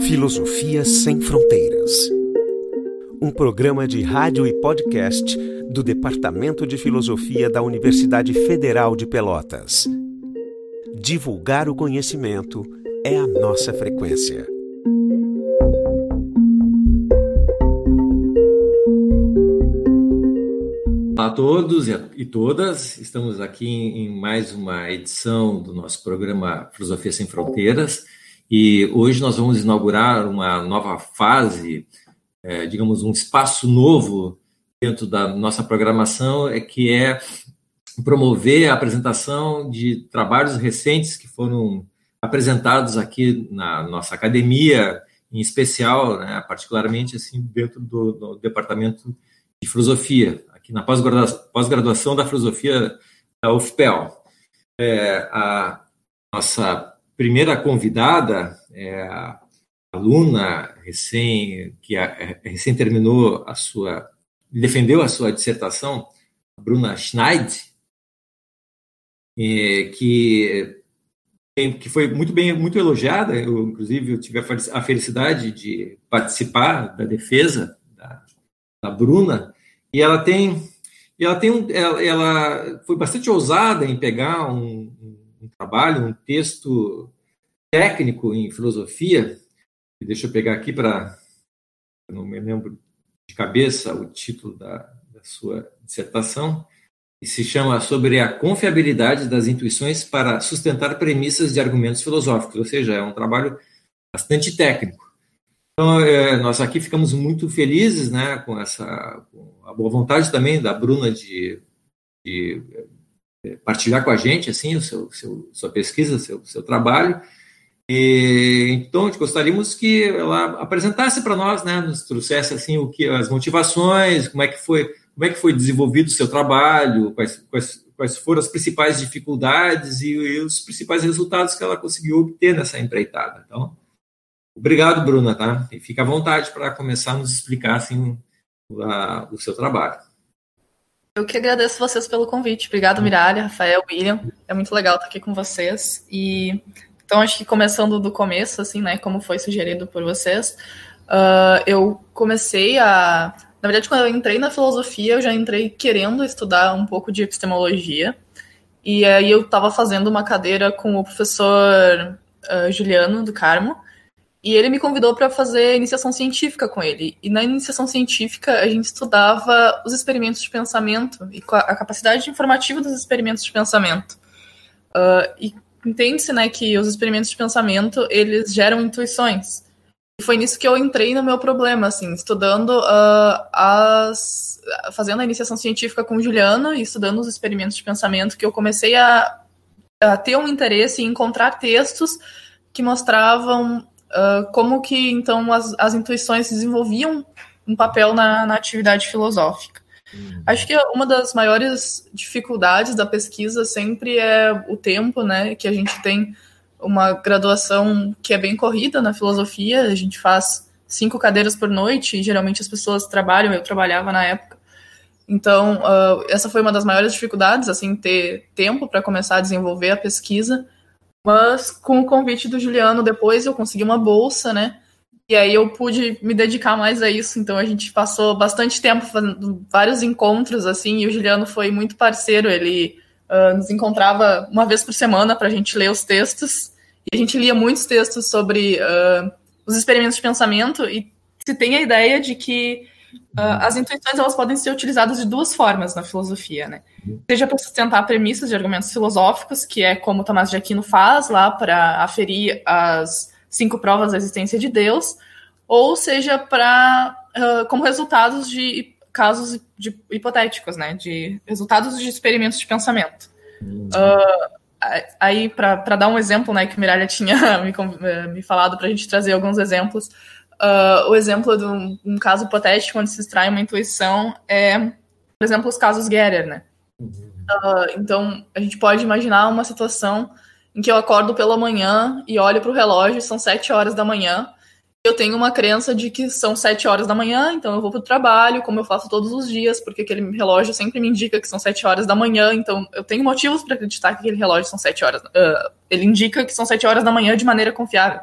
Filosofia Sem Fronteiras. Um programa de rádio e podcast do Departamento de Filosofia da Universidade Federal de Pelotas. Divulgar o conhecimento é a nossa frequência. Olá a todos e todas, estamos aqui em mais uma edição do nosso programa Filosofia Sem Fronteiras e hoje nós vamos inaugurar uma nova fase, é, digamos, um espaço novo dentro da nossa programação, é que é promover a apresentação de trabalhos recentes que foram apresentados aqui na nossa academia, em especial, né, particularmente assim dentro do, do departamento de filosofia aqui na pós-graduação da filosofia da UFPEL. É, a nossa primeira convidada é aluna recém que a, é, recém terminou a sua defendeu a sua dissertação, Bruna Schneid, é, que que foi muito bem muito elogiada. Eu, inclusive, eu tive a felicidade de participar da defesa da, da Bruna e ela tem, e ela tem um, ela, ela, foi bastante ousada em pegar um, um, trabalho, um texto técnico em filosofia. Deixa eu pegar aqui para não me lembro de cabeça o título da, da sua dissertação, e se chama sobre a confiabilidade das intuições para sustentar premissas de argumentos filosóficos, ou seja, é um trabalho bastante técnico. Então, é, nós aqui ficamos muito felizes né, com essa com a boa vontade também da Bruna de, de partilhar com a gente assim o seu, seu sua pesquisa, seu, seu trabalho. E, então, gostaríamos que ela apresentasse para nós, né, nos trouxesse assim o que as motivações, como é que foi, como é que foi desenvolvido o seu trabalho, quais, quais, quais foram as principais dificuldades e, e os principais resultados que ela conseguiu obter nessa empreitada. Então, Obrigado, Bruna, tá? E fica à vontade para começar a nos explicar assim, a, o seu trabalho. Eu que agradeço vocês pelo convite. Obrigado, Miralha, Rafael, William. É muito legal estar aqui com vocês. E então acho que começando do começo, assim, né, como foi sugerido por vocês, uh, eu comecei a, na verdade, quando eu entrei na filosofia, eu já entrei querendo estudar um pouco de epistemologia. E aí eu estava fazendo uma cadeira com o professor uh, Juliano do Carmo. E ele me convidou para fazer iniciação científica com ele. E na iniciação científica a gente estudava os experimentos de pensamento e a capacidade informativa dos experimentos de pensamento. Uh, e entende-se, né, que os experimentos de pensamento eles geram intuições. E foi nisso que eu entrei no meu problema, assim, estudando uh, as, fazendo a iniciação científica com o Juliano e estudando os experimentos de pensamento que eu comecei a, a ter um interesse em encontrar textos que mostravam uh, como que então as, as intuições desenvolviam um papel na, na atividade filosófica. Uhum. Acho que uma das maiores dificuldades da pesquisa sempre é o tempo, né? Que a gente tem uma graduação que é bem corrida na filosofia, a gente faz cinco cadeiras por noite e geralmente as pessoas trabalham, eu trabalhava na época. Então, uh, essa foi uma das maiores dificuldades, assim, ter tempo para começar a desenvolver a pesquisa. Mas com o convite do Juliano depois eu consegui uma bolsa, né? E aí eu pude me dedicar mais a isso. Então a gente passou bastante tempo fazendo vários encontros assim, e o Juliano foi muito parceiro. Ele uh, nos encontrava uma vez por semana para a gente ler os textos. E a gente lia muitos textos sobre uh, os experimentos de pensamento e se tem a ideia de que as intuições elas podem ser utilizadas de duas formas na filosofia, né? Seja para sustentar premissas de argumentos filosóficos, que é como Tomás de Aquino faz lá para aferir as cinco provas da existência de Deus, ou seja para uh, como resultados de casos de, hipotéticos, né? De resultados de experimentos de pensamento. Uh, aí, para dar um exemplo, né, que o Miralha tinha me, me falado para a gente trazer alguns exemplos. Uh, o exemplo de um, um, caso hipotético onde se extrai uma intuição é, por exemplo, os casos Gerer, né? Uh, então, a gente pode imaginar uma situação em que eu acordo pela manhã e olho para o relógio, são sete horas da manhã. Eu tenho uma crença de que são sete horas da manhã, então eu vou para o trabalho, como eu faço todos os dias, porque aquele relógio sempre me indica que são sete horas da manhã, então eu tenho motivos para acreditar que aquele relógio são sete horas. Uh, ele indica que são sete horas da manhã de maneira confiável.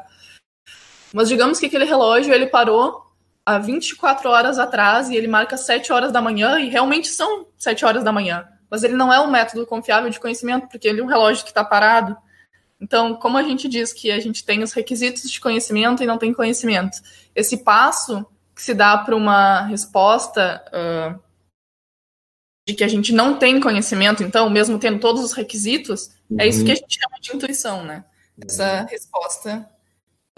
Mas digamos que aquele relógio ele parou há 24 horas atrás e ele marca 7 horas da manhã e realmente são 7 horas da manhã. Mas ele não é um método confiável de conhecimento, porque ele é um relógio que está parado. Então, como a gente diz que a gente tem os requisitos de conhecimento e não tem conhecimento, esse passo que se dá para uma resposta uh, de que a gente não tem conhecimento, então, mesmo tendo todos os requisitos, uhum. é isso que a gente chama de intuição, né? Essa uhum. resposta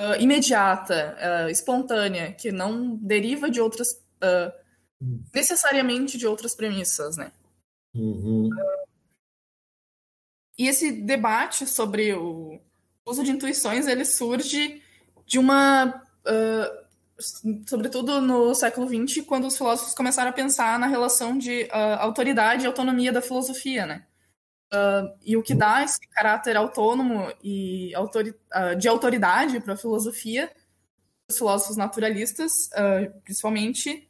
uh, imediata, uh, espontânea, que não deriva de outras, uhum. necessariamente de outras premissas, né? Uhum. e esse debate sobre o uso de intuições, ele surge de uma sobretudo no século XX, quando os filósofos começaram a pensar na relação de uh, autoridade e autonomia da filosofia, né? Uh, e o que dá esse caráter autônomo e autori uh, de autoridade para a filosofia, os filósofos naturalistas, principalmente,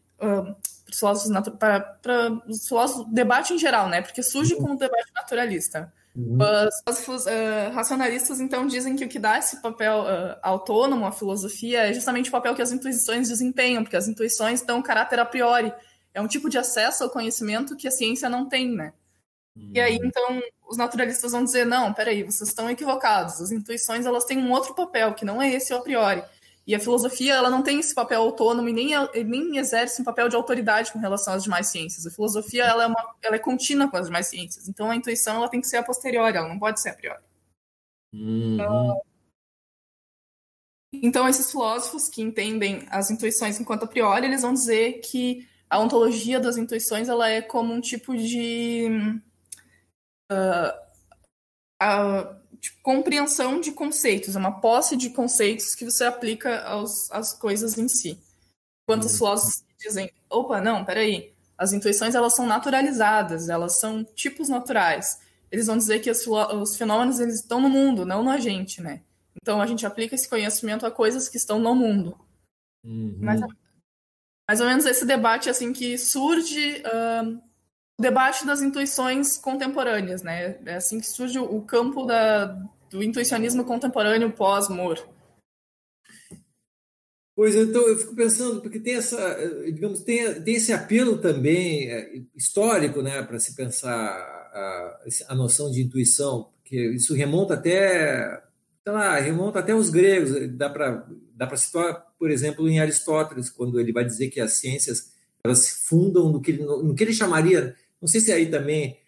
os filósofos para os filósofos debate em geral, né? Porque surge como debate naturalista. Uhum. Os uh, racionalistas, então, dizem que o que dá esse papel uh, autônomo à filosofia é justamente o papel que as intuições desempenham, porque as intuições dão caráter a priori. É um tipo de acesso ao conhecimento que a ciência não tem, né? E aí, uhum. então, os naturalistas vão dizer, não, peraí, vocês estão equivocados. As intuições, elas têm um outro papel, que não é esse a priori. E a filosofia, ela não tem esse papel autônomo e nem, nem exerce um papel de autoridade com relação às demais ciências. A filosofia, ela é, uma, ela é contínua com as demais ciências. Então, a intuição, ela tem que ser a posteriori, ela não pode ser a priori. Uhum. Então, então, esses filósofos que entendem as intuições enquanto a priori, eles vão dizer que a ontologia das intuições, ela é como um tipo de... Uh, tipo, compreensão de conceitos, é uma posse de conceitos que você aplica aos, às coisas em si. Enquanto os uhum. filósofos dizem, opa, não, peraí, as intuições elas são naturalizadas, elas são tipos naturais. Eles vão dizer que os, os fenômenos eles estão no mundo, não na gente, né? Então a gente aplica esse conhecimento a coisas que estão no mundo. Uhum. Mais, mais ou menos esse debate assim que surge uh, debate das intuições contemporâneas, né? É assim que surge o campo da, do intuicionismo contemporâneo pós-Moore. Pois então eu fico pensando porque tem essa, digamos, tem, tem esse apelo também é, histórico, né, para se pensar a, a noção de intuição, porque isso remonta até, sei lá, remonta até os gregos. Dá para dá para situar, por exemplo, em Aristóteles, quando ele vai dizer que as ciências elas se fundam no que ele, no que ele chamaria não sei se aí também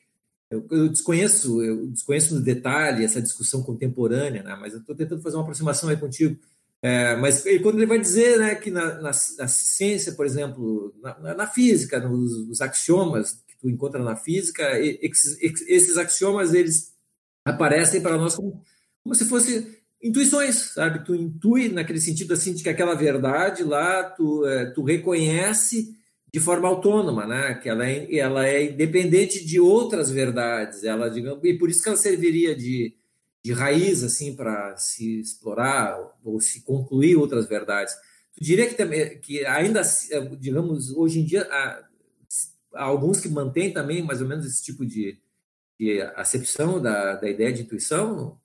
eu, eu desconheço, eu desconheço no detalhe essa discussão contemporânea, né? mas eu estou tentando fazer uma aproximação aí contigo. É, mas quando ele vai dizer né, que na, na, na ciência, por exemplo, na, na física, nos, nos, axiomas que tu encontra na física, esses, esses axiomas eles aparecem para nós como, como se fossem intuições, sabe? Tu intui naquele sentido assim de que aquela verdade lá tu, é, tu reconhece de forma autônoma, né? Que ela é, ela é independente de outras verdades. Ela, digamos, e por isso que ela serviria de, de raiz assim para se explorar ou se concluir outras verdades. Tu diria que também que ainda, digamos, hoje em dia há, há alguns que mantêm também mais ou menos esse tipo de, de acepção da, da ideia de intuição,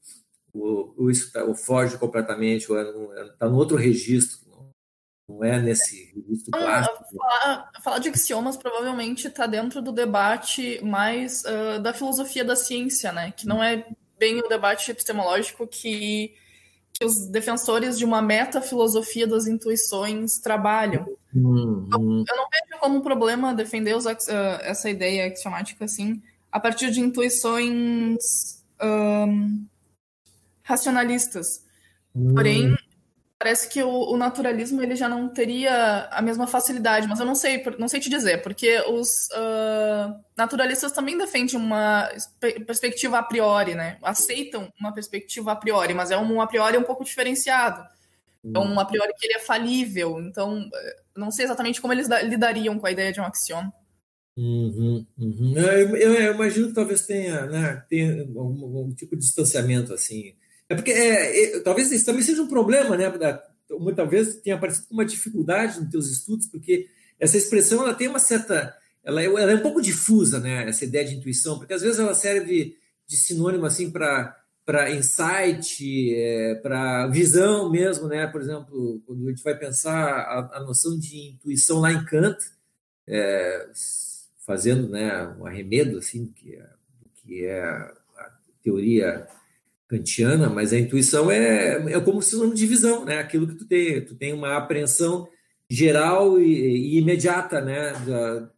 ou, ou isso tá, ou foge completamente, ou está é, é, no outro registro não é nesse registro clássico. Falar, falar, de axiomas provavelmente está dentro do debate mais uh, da filosofia da ciência, né? Que não é bem o debate epistemológico que, que os defensores de uma metafilosofia das intuições trabalham. Uhum. Eu, eu, não vejo como um problema defender os, uh, essa ideia axiomática assim, a partir de intuições um, racionalistas. Porém, parece que o, o, naturalismo ele já não teria a mesma facilidade, mas eu não sei, não sei te dizer, porque os uh, naturalistas também defendem uma perspectiva a priori, né? Aceitam uma perspectiva a priori, mas é um a priori um pouco diferenciado. É um a priori que ele é falível, então não sei exatamente como eles lidariam com a ideia de um axioma. Uhum, uhum. Eu, eu, eu, imagino que talvez tenha, né, tenha algum, algum tipo de distanciamento assim é porque é, é, talvez isso também seja um problema, né? Vezes tenha aparecido uma dificuldade nos teus estudos, porque essa expressão ela tem uma certa. Ela é, ela é um pouco difusa, né? Essa ideia de intuição, porque às vezes ela serve de sinônimo assim para para insight, é, para visão mesmo, né? Por exemplo, quando a gente vai pensar a, a noção de intuição lá em Kant, é, fazendo né, um arremedo assim, que é, que é a teoria kantiana, mas a intuição é, é como sinônimo de visão, né? Aquilo que tu tem, tu tem uma apreensão geral e, e imediata, né,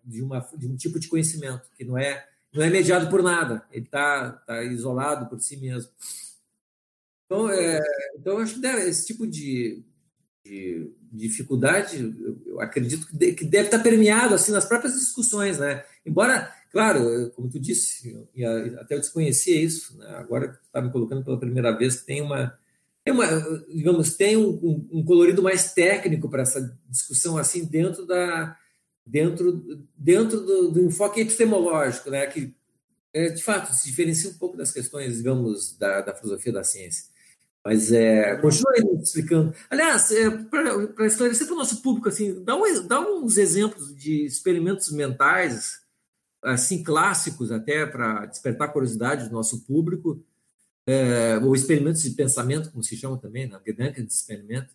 de, uma, de um tipo de conhecimento que não é não é mediado por nada, ele está tá isolado por si mesmo. Então, é, então acho que deve, esse tipo de, de dificuldade, eu acredito que, de, que deve estar permeado assim nas próprias discussões, né? Embora, claro, como tu disse, até eu desconhecia isso, né? agora que está me colocando pela primeira vez, tem uma, tem uma digamos, tem um, um colorido mais técnico para essa discussão assim dentro da dentro dentro do, do enfoque epistemológico, né? Que é, de fato se diferencia um pouco das questões, digamos, da, da filosofia da ciência. Mas é, continua aí explicando. Aliás, é, para esclarecer para o nosso público, assim, dá, um, dá uns exemplos de experimentos mentais, assim, clássicos até, para despertar a curiosidade do nosso público, é, ou experimentos de pensamento, como se chama também, né? Gedankenexperiment,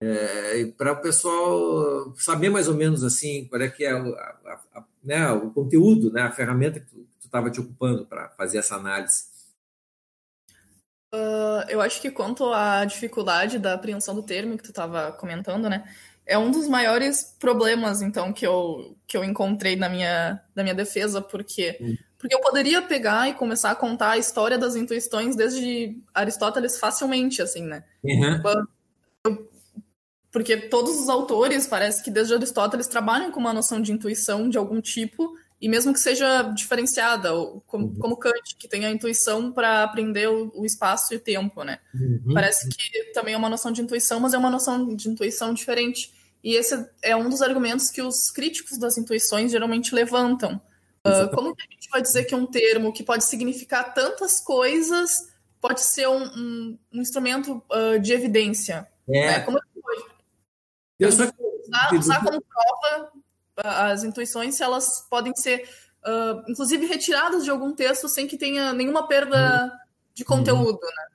é, para o pessoal saber mais ou menos assim qual é que é o, a, a, né, o conteúdo, né, a ferramenta que tu estava te ocupando para fazer essa análise. Uh, eu acho que quanto à dificuldade da apreensão do termo que tu estava comentando, né? É um dos maiores problemas, então, que eu, que eu encontrei na minha, na minha defesa, porque, hum. porque eu poderia pegar e começar a contar a história das intuições desde Aristóteles facilmente, assim, né? Uhum. Eu, porque todos os autores, parece que desde Aristóteles, trabalham com uma noção de intuição de algum tipo, e mesmo que seja diferenciada, como, uhum. como Kant, que tem a intuição para aprender o, o, espaço e o tempo, né? Uhum. Parece que também é uma noção de intuição, mas é uma noção de intuição diferente. E esse é um dos argumentos que os críticos das intuições geralmente levantam. Uh, como que a gente vai dizer que um termo que pode significar tantas coisas pode ser um, um, um instrumento uh, de evidência? É. Né? Como é que pode? Usar, usar como prova as intuições, se elas podem ser, uh, inclusive, retiradas de algum texto sem que tenha nenhuma perda de uhum. conteúdo, né?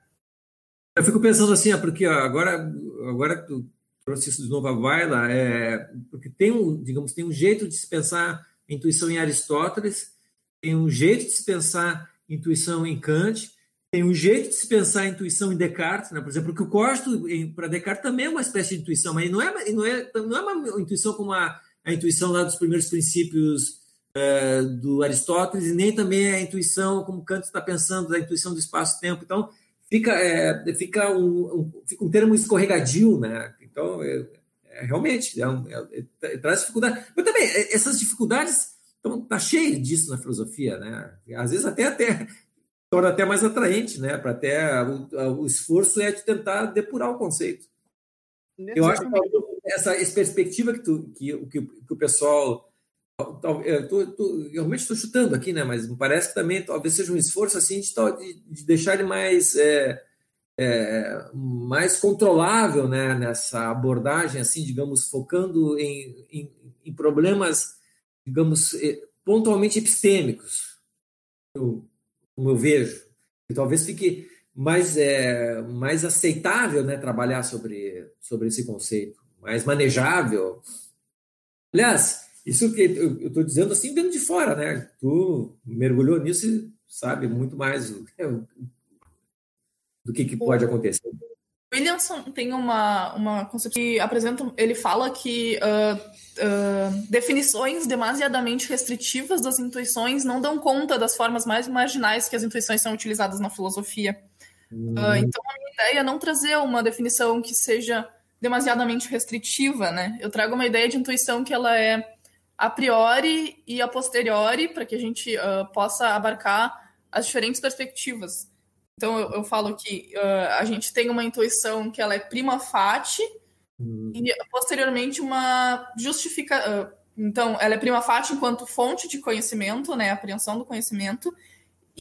Eu fico pensando assim, porque agora, agora que tu trouxe isso de novo à baila, é, porque tem um, digamos, tem um jeito de se pensar intuição em Aristóteles, tem um jeito de se pensar intuição em Kant, tem um jeito de se pensar intuição em Descartes, né? por exemplo, que o Costo, para Descartes, também é uma espécie de intuição, mas não é, não é, não é uma intuição como a a intuição lá dos primeiros princípios é, do Aristóteles, e nem também a intuição, como Kant está pensando, da intuição do espaço-tempo. Então, fica, é, fica, um, um, fica um termo escorregadio, né? Então, é, é realmente, é um, é, traz dificuldade. Mas também, essas dificuldades estão tá cheio disso na filosofia, né? Às vezes até, até torna até mais atraente, né? Para até o, o, esforço é de tentar depurar o conceito. Eu acho que essa, essa perspectiva que, tu, que, que, que o pessoal. Eu, tô, tô, eu realmente estou chutando aqui, né? Mas me parece que também talvez seja um esforço assim de, de deixar ele mais. É, é, mais controlável né, nessa abordagem, assim, digamos, focando em, em, em problemas, digamos, é, pontualmente epistêmicos, eu, como eu vejo. E talvez fique mais, é, mais aceitável né, trabalhar sobre, sobre esse conceito, mais manejável. Aliás, isso que eu estou dizendo assim, vendo de fora, né? Tu mergulhou nisso e sabe muito mais do, do que, que pode acontecer. Williamson tem uma, uma concepção que apresenta, ele fala que uh, uh, definições demasiadamente restritivas das intuições não dão conta das formas mais marginais que as intuições são utilizadas na filosofia. Uh, então, a minha ideia é não trazer uma definição que seja demasiadamente restritiva, né? Eu trago uma ideia de intuição que ela é a priori e a posteriori, para que a gente uh, possa abarcar as diferentes perspectivas. Então, eu, eu falo que uh, a gente tem uma intuição que ela é prima facie uhum. e, posteriormente, uma justifica... então, ela é prima facie enquanto fonte de conhecimento, né? Apreensão do conhecimento,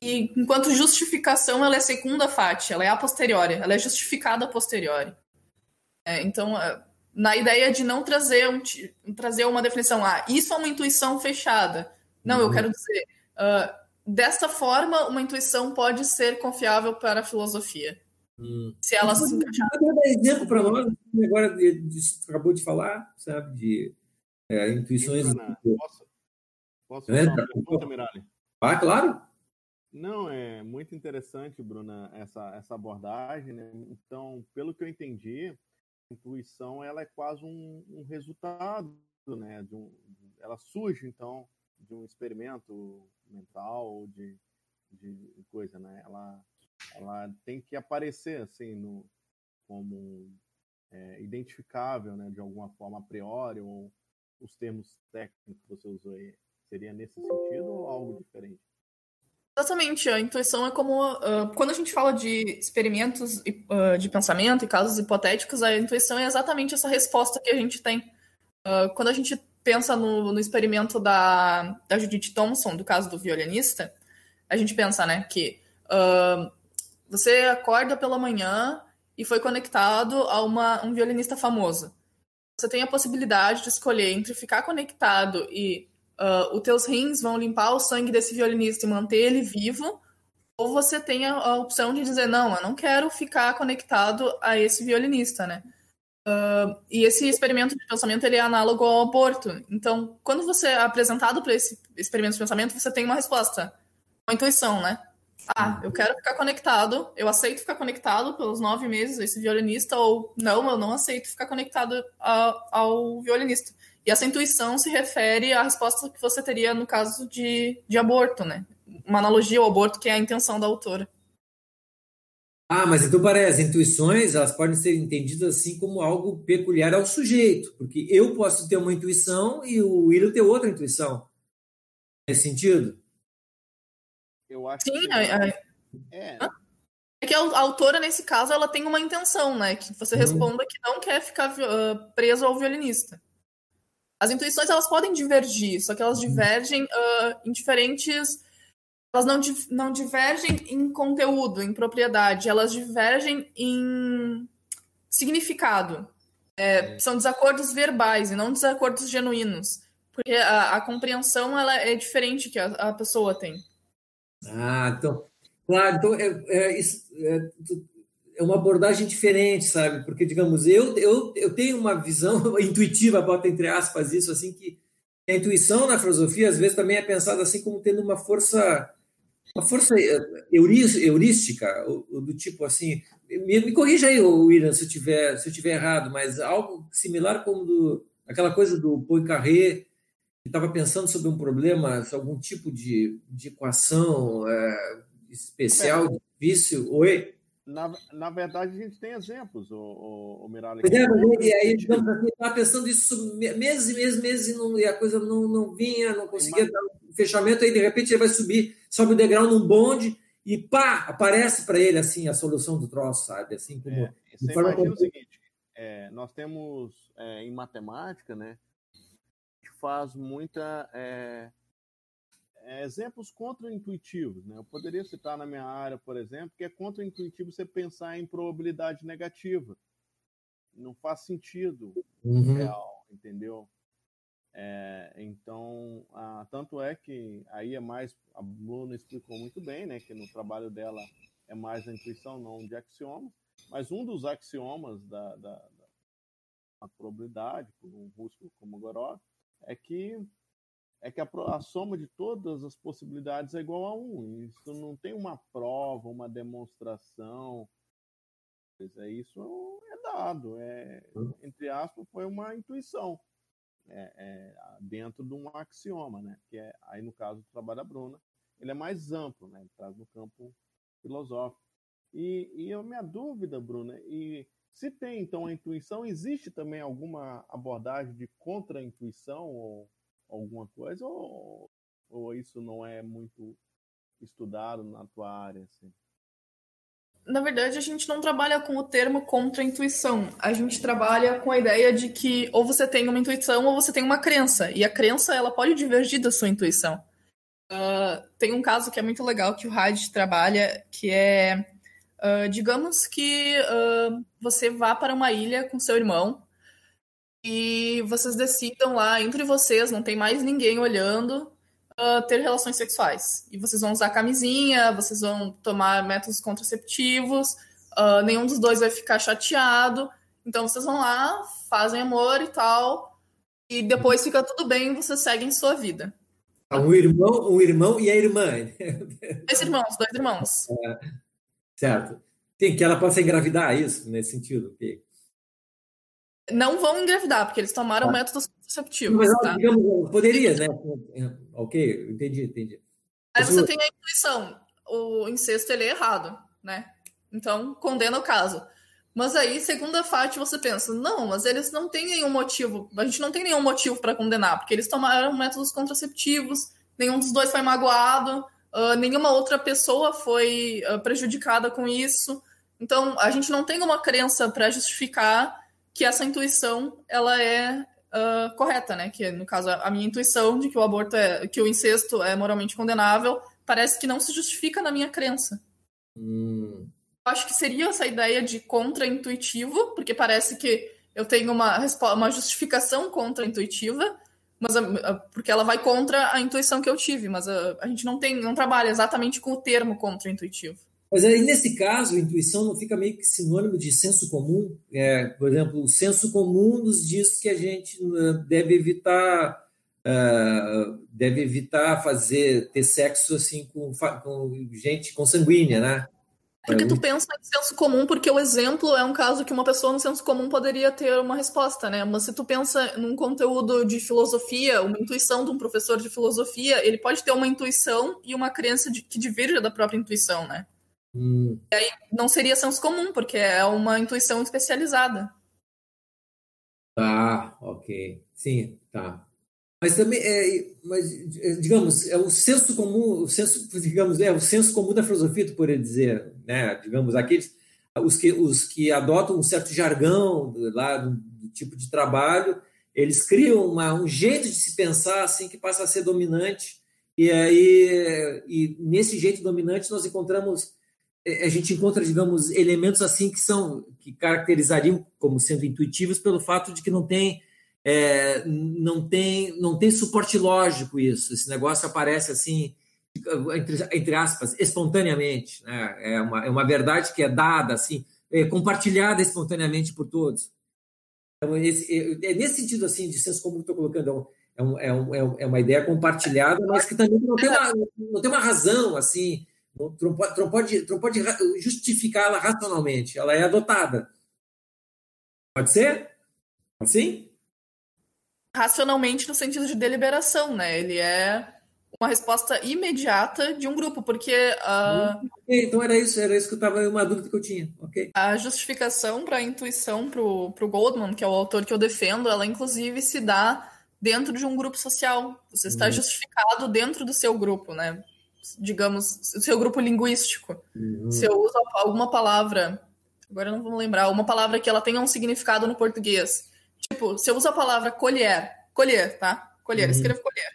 e enquanto justificação, ela é segunda fati, ela é a posteriori, ela é justificada a posteriori. É, então, é, na ideia de não trazer, um, trazer uma definição, ah, isso é uma intuição fechada. Não, uhum. eu quero dizer, uh, desta forma, uma intuição pode ser confiável para a filosofia. Hum. Se ela se encaixar. dar exemplo para nós, agora disso que acabou de falar, sabe, de é, intuições. Posso, posso é, uma pergunta, Mirali? Ah, claro. Não, é muito interessante, Bruna, essa, essa abordagem. Né? Então, pelo que eu entendi, a intuição ela é quase um, um resultado, né? De um, ela surge, então, de um experimento mental ou de, de coisa, né? Ela, ela tem que aparecer, assim, no, como é, identificável, né? De alguma forma, a priori, ou os termos técnicos que você usou aí, seria nesse sentido ou algo diferente? Exatamente, a intuição é como. Uh, quando a gente fala de experimentos uh, de pensamento e casos hipotéticos, a intuição é exatamente essa resposta que a gente tem. Uh, quando a gente pensa no, no experimento da, da Judith Thompson, do caso do violinista, a gente pensa, né, que você acorda pela manhã e foi conectado a uma, um violinista famoso. Você tem a possibilidade de escolher entre ficar conectado e uh, os teus rins vão limpar o sangue desse violinista e manter ele vivo, ou você tem a, a, opção de dizer, não, eu não quero ficar conectado a esse violinista, né? Uh, e esse experimento de pensamento ele é análogo ao aborto. Então, quando você é apresentado para esse experimento de pensamento, você tem uma resposta, uma intuição, né? Ah, eu quero ficar conectado, eu aceito ficar conectado pelos nove meses a esse violinista, ou não, eu não aceito ficar conectado a, ao violinista. E essa intuição se refere à resposta que você teria no caso de, de aborto, né? Uma analogia ao aborto, que é a intenção da autora. Ah, mas então parece, as intuições elas podem ser entendidas assim como algo peculiar ao sujeito, porque eu posso ter uma intuição e o William ter outra intuição. Nesse sentido? Eu acho Sim, que... é, é. é que a autora, nesse caso, ela tem uma intenção, né? Que você uhum. responda que não quer ficar uh, preso ao violinista. As intuições elas podem divergir, só que elas divergem uh, em diferentes. Elas não, não divergem em conteúdo, em propriedade, elas divergem em significado. É, são desacordos verbais e não desacordos genuínos. Porque a, a compreensão ela é diferente que a, a, pessoa tem. Ah, então. Claro, então é, é, isso, é, é uma abordagem diferente, sabe? Porque, digamos, eu, eu, eu tenho uma visão intuitiva, bota entre aspas isso, assim, que a intuição na filosofia, às vezes, também é pensada assim como tendo uma força uma força eh, heurística, do tipo assim, me, me corrija aí, William, se eu tiver se eu tiver errado, mas algo similar como do, aquela coisa do Poincaré, que estava pensando sobre um problema, sobre algum tipo de, de equação é, especial, é. difícil. Oi? Na, na verdade, a gente tem exemplos, o, o, o. Pois é, mas e aí, digamos assim, estava pensando isso meses e meses, meses, e, não, e a coisa não, não vinha, não conseguia dar um fechamento, aí de repente ele vai subir, sobe o degrau num bonde e pá, aparece para ele assim a solução do troço, sabe? Assim como. É, você imagina como... o seguinte: é, nós temos é, em matemática, né? Que faz muita. É, é, exemplos contra-intuitivos. Né? Eu poderia citar na minha área, por exemplo, que é contra-intuitivo você pensar em probabilidade negativa. Não faz sentido uhum. real, entendeu? É, então, ah, tanto é que aí é mais, a Bruna explicou muito bem, né, que no trabalho dela é mais a intuição, não de axiomas, mas um dos axiomas da, da, da probabilidade, por um russo como Gorov, é que é que a, a, soma de todas as possibilidades é igual a 1. Isso não tem uma prova, uma demonstração. É, isso é dado. É, entre aspas, foi uma intuição. É, é, dentro de um axioma, né? Que é, aí no caso do trabalho da Bruna, ele é mais amplo, né? Ele traz no campo filosófico. E, e a minha dúvida, Bruna, e se tem então a intuição, existe também alguma abordagem de contra-intuição ou alguma coisa ou, ou isso não é muito estudado na tua área? Assim? Na verdade, a gente não trabalha com o termo contra-intuição. A gente trabalha com a ideia de que ou você tem uma intuição ou você tem uma crença. E a crença ela pode divergir da sua intuição. Uh, tem um caso que é muito legal que o Raj trabalha, que é, uh, digamos que uh, você vá para uma ilha com seu irmão e vocês decidam lá entre vocês, não tem mais ninguém olhando, uh, ter relações sexuais. E vocês vão usar camisinha, vocês vão tomar métodos contraceptivos, uh, nenhum dos dois vai ficar chateado. Então vocês vão lá, fazem amor e tal, e depois fica tudo bem, vocês seguem sua vida. Um irmão, um irmão e a irmã. Dois irmãos, dois irmãos. É, certo. Tem que ela possa engravidar isso nesse sentido. Não vão engravidar, porque eles tomaram ah. métodos contraceptivos. Mas tá? digamos, poderia, né? Ok, entendi, entendi. Aí você tem a intuição. O incesto ele é errado, né? Então, condena o caso. Mas aí, segundo a FAT, você pensa, não, mas eles não têm nenhum motivo, a gente não tem nenhum motivo para condenar, porque eles tomaram métodos contraceptivos, nenhum dos dois foi magoado, uh, nenhuma outra pessoa foi uh, prejudicada com isso. Então, a gente não tem uma crença para justificar que essa intuição ela é uh, correta, né? Que no caso a minha intuição de que o aborto é, que o incesto é moralmente condenável, parece que não se justifica na minha crença. Hum acho que seria essa ideia de contra-intuitivo, porque parece que eu tenho uma, uma justificação contra-intuitiva, mas a, a, porque ela vai contra a intuição que eu tive, mas a, a gente não tem, não trabalha exatamente com o termo contra-intuitivo. Mas aí, nesse caso, a intuição não fica meio que sinônimo de senso comum? É, por exemplo, o senso comum nos diz que a gente né, deve evitar uh, deve evitar fazer ter sexo assim com, com gente consanguínea, né? Porque tu pensa em senso comum, porque o exemplo é um caso que uma pessoa no senso comum poderia ter uma resposta, né? Mas se tu pensa num conteúdo de filosofia, uma intuição de um professor de filosofia, ele pode ter uma intuição e uma crença de, que diverja da própria intuição, né? Hum. E aí não seria senso comum, porque é uma intuição especializada. Tá, ok. Sim, tá. Mas também é, mas, digamos, é o senso comum, o senso, digamos, é o senso comum da filosofia, tu poderia dizer, né? Digamos, aqueles os que os que adotam um certo jargão lá do, do tipo de trabalho, eles criam uma, um jeito de se pensar assim que passa a ser dominante. E aí e nesse jeito dominante nós encontramos é, a gente encontra, digamos, elementos assim que são que caracterizariam como sendo intuitivos pelo fato de que não tem é, não tem não tem suporte lógico isso. Esse negócio aparece assim entre, entre aspas espontaneamente, né? É uma, é uma verdade que é dada assim, é compartilhada espontaneamente por todos. Então, esse, é, é nesse sentido assim de senso que estou colocando. É, um, é, um, é, uma ideia compartilhada, mas que também não tem uma, não tem uma razão assim. Não, não pode, não pode, não pode justificá-la racionalmente. Ela é adotada. Pode ser? Assim? racionalmente no sentido de deliberação, né? Ele é uma resposta imediata de um grupo, porque uh, okay, então era isso, era isso que eu estava uma dúvida que eu tinha, ok? A justificação para a intuição para o Goldman, que é o autor que eu defendo, ela inclusive se dá dentro de um grupo social. Você está uhum. justificado dentro do seu grupo, né? Digamos, o seu grupo linguístico. Uhum. Se eu uso alguma palavra, agora eu não vou lembrar, uma palavra que ela tenha um significado no português Tipo, se eu uso a palavra colher, colher, tá? Colher, uhum. escrevo colher.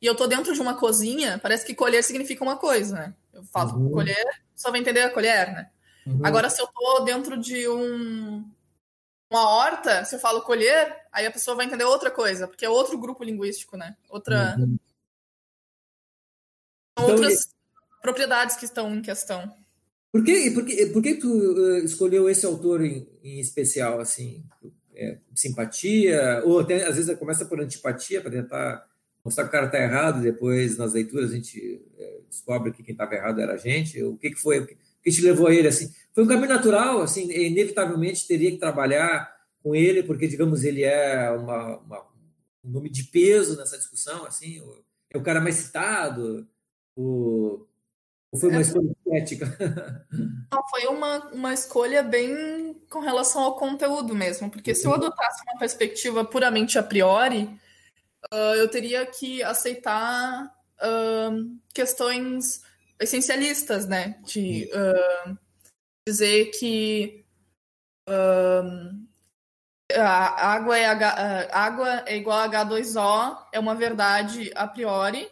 E eu tô dentro de uma cozinha, parece que colher significa uma coisa, né? Eu falo uhum. colher, só vai entender a colher, né? Uhum. Agora, se eu tô dentro de um, uma horta, se eu falo colher, aí a pessoa vai entender outra coisa, porque é outro grupo linguístico, né? Outra. Uhum. Então, outras e... propriedades que estão em questão. Por que, por que, por que tu uh, escolheu esse autor em, em especial, assim? é, simpatia, ou até às vezes começa por antipatia para tentar mostrar que o cara está errado, depois nas leituras a gente é, descobre que quem estava errado era a gente, o que, que foi, o que, que te levou a ele, assim, foi um caminho natural, assim, inevitavelmente teria que trabalhar com ele, porque, digamos, ele é uma, uma, um nome de peso nessa discussão, assim, é o cara mais citado, o, ou foi uma é. escolha ética? Não, foi uma, uma escolha bem com relação ao conteúdo mesmo, porque se eu adotasse uma perspectiva puramente a priori, uh, eu teria que aceitar uh, questões essencialistas, né? De uh, dizer que a água é, H, água é igual a H2O, é uma verdade a priori,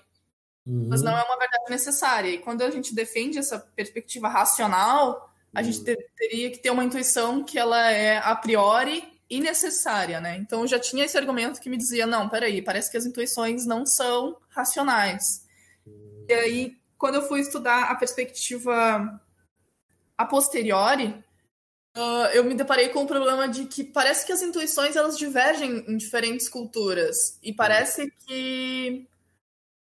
uhum. mas não é uma verdade necessária. E quando a gente defende essa perspectiva racional, a gente ter, teria que ter uma intuição que ela é a priori e necessária, né? Então eu já tinha esse argumento que me dizia, não, peraí, parece que as intuições não são racionais. E aí, quando eu fui estudar a perspectiva a posteriori, uh, eu me deparei com o problema de que parece que as intuições elas divergem em diferentes culturas. E parece que,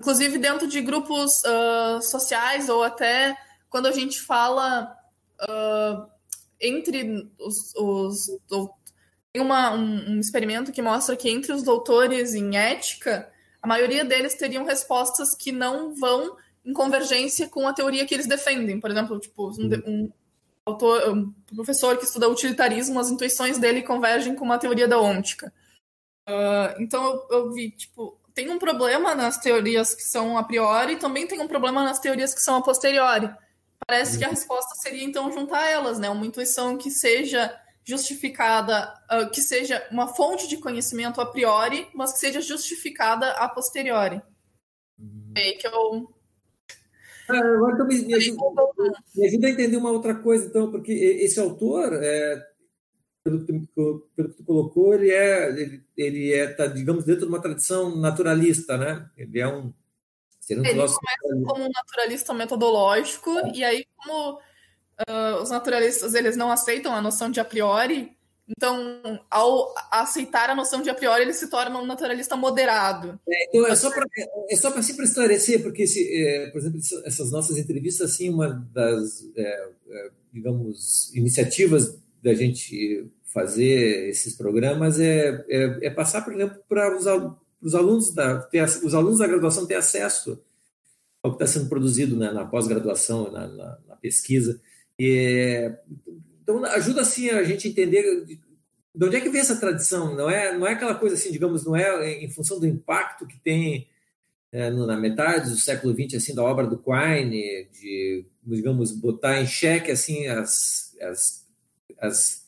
inclusive dentro de grupos uh, sociais, ou até quando a gente fala uh, entre os, os tem uma, um, um, experimento que mostra que entre os doutores em ética, a maioria deles teriam respostas que não vão em convergência com a teoria que eles defendem. Por exemplo, tipo, um, um autor, um professor que estuda utilitarismo, as intuições dele convergem com uma teoria da ôntica. Uh, então eu, eu, vi, tipo, tem um problema nas teorias que são a priori, e também tem um problema nas teorias que são a posteriori. Parece que a uhum. resposta seria então juntar elas, né? Uma intuição que seja justificada, uh, que seja uma fonte de conhecimento a priori, mas que seja justificada a posteriori. Uhum. É que eu. Ah, agora então me, me, ajuda, me, ajuda, a entender uma outra coisa, então, porque esse autor, é, pelo, que, pelo que tu colocou, ele é, ele, ele é, tá, digamos, dentro de uma tradição naturalista, né? Ele é um. Ele começa como um naturalista metodológico, é. e aí, como uh, os naturalistas eles não aceitam a noção de a priori, então, ao aceitar a noção de a priori, ele se torna um naturalista moderado. É, então, é só para é só para sempre esclarecer, porque, se, é, por exemplo, essas nossas entrevistas, assim, uma das, é, é, digamos, iniciativas da gente fazer esses programas é, é, é passar, por exemplo, para os, os alunos da ter, os alunos da graduação ter acesso ao que está sendo produzido né, na pós-graduação, na, na, na pesquisa. E, então, ajuda assim a gente entender de onde é que vem essa tradição. Não é, não é aquela coisa assim, digamos, não é em função do impacto que tem é, na metade do século XX, assim, da obra do Quine, de, digamos, botar em xeque, assim, as, as, as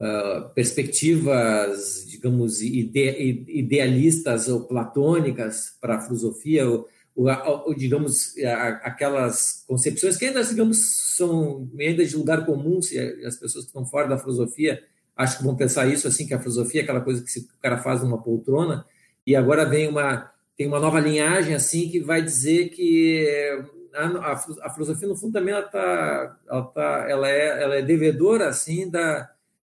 uh, perspectivas, digamos, ide, idealistas ou platônicas para a filosofia, ou, ou, digamos, aquelas concepções que ainda, digamos, são ainda de lugar comum, se as pessoas que estão fora da filosofia acham que vão pensar isso, assim, que a filosofia é aquela coisa que o cara faz numa poltrona, e agora vem uma, tem uma nova linhagem, assim, que vai dizer que a, a, filosofia, no fundo, também ela, tá, ela, tá, ela, é, ela é devedora, assim, da,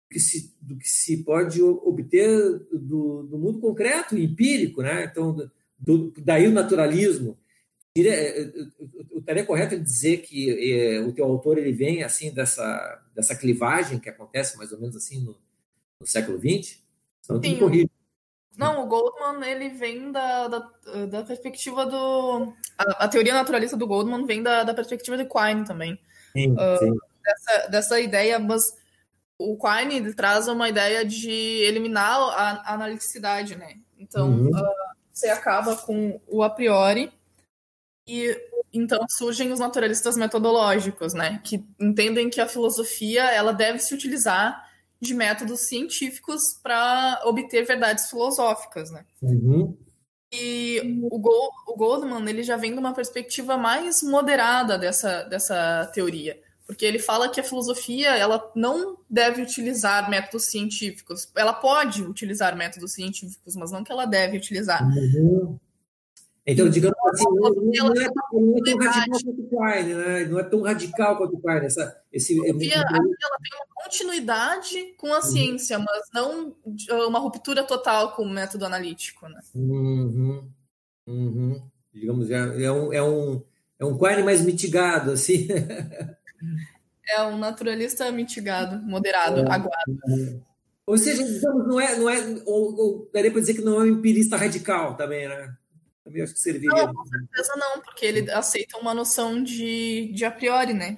que se, do que se pode obter do, do mundo concreto, empírico, né? Então, do, daí o naturalismo. Eu estaria correto em dizer que é, o teu autor ele vem assim dessa, dessa clivagem que acontece mais ou menos assim no, no século XX? Então, Sim. Não, o Goldman ele vem da, da, da perspectiva do. A, a, teoria naturalista do Goldman vem da, da perspectiva de Quine também. Sim, uh, sim. Dessa, dessa ideia, mas o Quine ele traz uma ideia de eliminar a, a analisticidade, né? Então, uhum. uh, você acaba com o a priori e então surgem os naturalistas metodológicos, né, que entendem que a filosofia ela deve se utilizar de métodos científicos para obter verdades filosóficas, né? Uhum. E o, Gold, o Goldman ele já vem de uma perspectiva mais moderada dessa, dessa teoria porque ele fala que a filosofia ela não deve utilizar métodos científicos. Ela pode utilizar métodos científicos, mas não que ela deve utilizar. Uhum. Então, digamos assim, não, não, é, não, é, tão radical quanto o Quine, né? Não é tão radical quanto o Quine. Essa, esse, a filosofia, ela tem uma continuidade com a uhum. ciência, mas não uma ruptura total com o método analítico, né? Uhum. Uhum. Digamos, é, é, um, é, um, é um Quine mais mitigado, assim. É um naturalista mitigado, moderado, é, aguado. Ou seja, digamos, não é, não é ou, ou daria para dizer que não é um empirista radical também, né? Também acho que serviria. Não, com certeza não, porque ele aceita uma noção de, de a priori, né?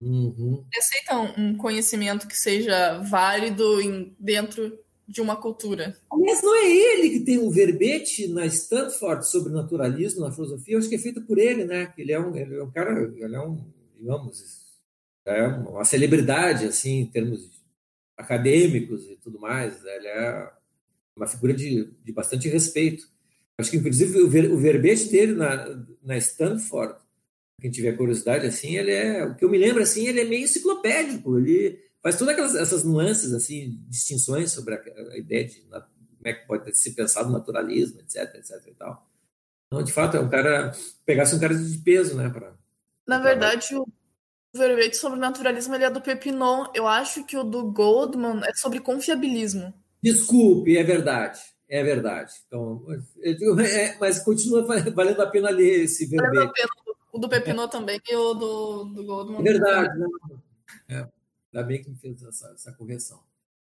Uhum. Ele aceita um conhecimento que seja válido em, dentro de uma cultura. Mas não é ele que tem um verbete na Stanford sobre naturalismo, na filosofia, eu acho que é feito por ele, né? Ele é um, ele é um cara, ele é um, digamos, é uma celebridade, assim, em termos acadêmicos e tudo mais. Né? Ele é uma figura de, de bastante respeito. Acho que, inclusive, o, ver, o verbete dele na, na Stanford, quem tiver curiosidade, assim, ele é, o que eu me lembro, assim, ele é meio enciclopédico, ele faz todas aquelas, essas nuances, assim, distinções sobre a, a ideia de como é que pode ser pensado o naturalismo, etc, etc e tal. Não, de fato, é um cara. Pegasse um cara de peso, né? Pra, Na verdade, o verbete sobre naturalismo ele é do Pepinon. Eu acho que o do Goldman é sobre confiabilismo. Desculpe, é verdade. É verdade. Então, é, mas continua valendo a pena ler esse verbete. Valendo a pena. O do Pepinot é. também e o do, do Goldman. É verdade. Né? É, ainda bem que me fez essa, essa correção.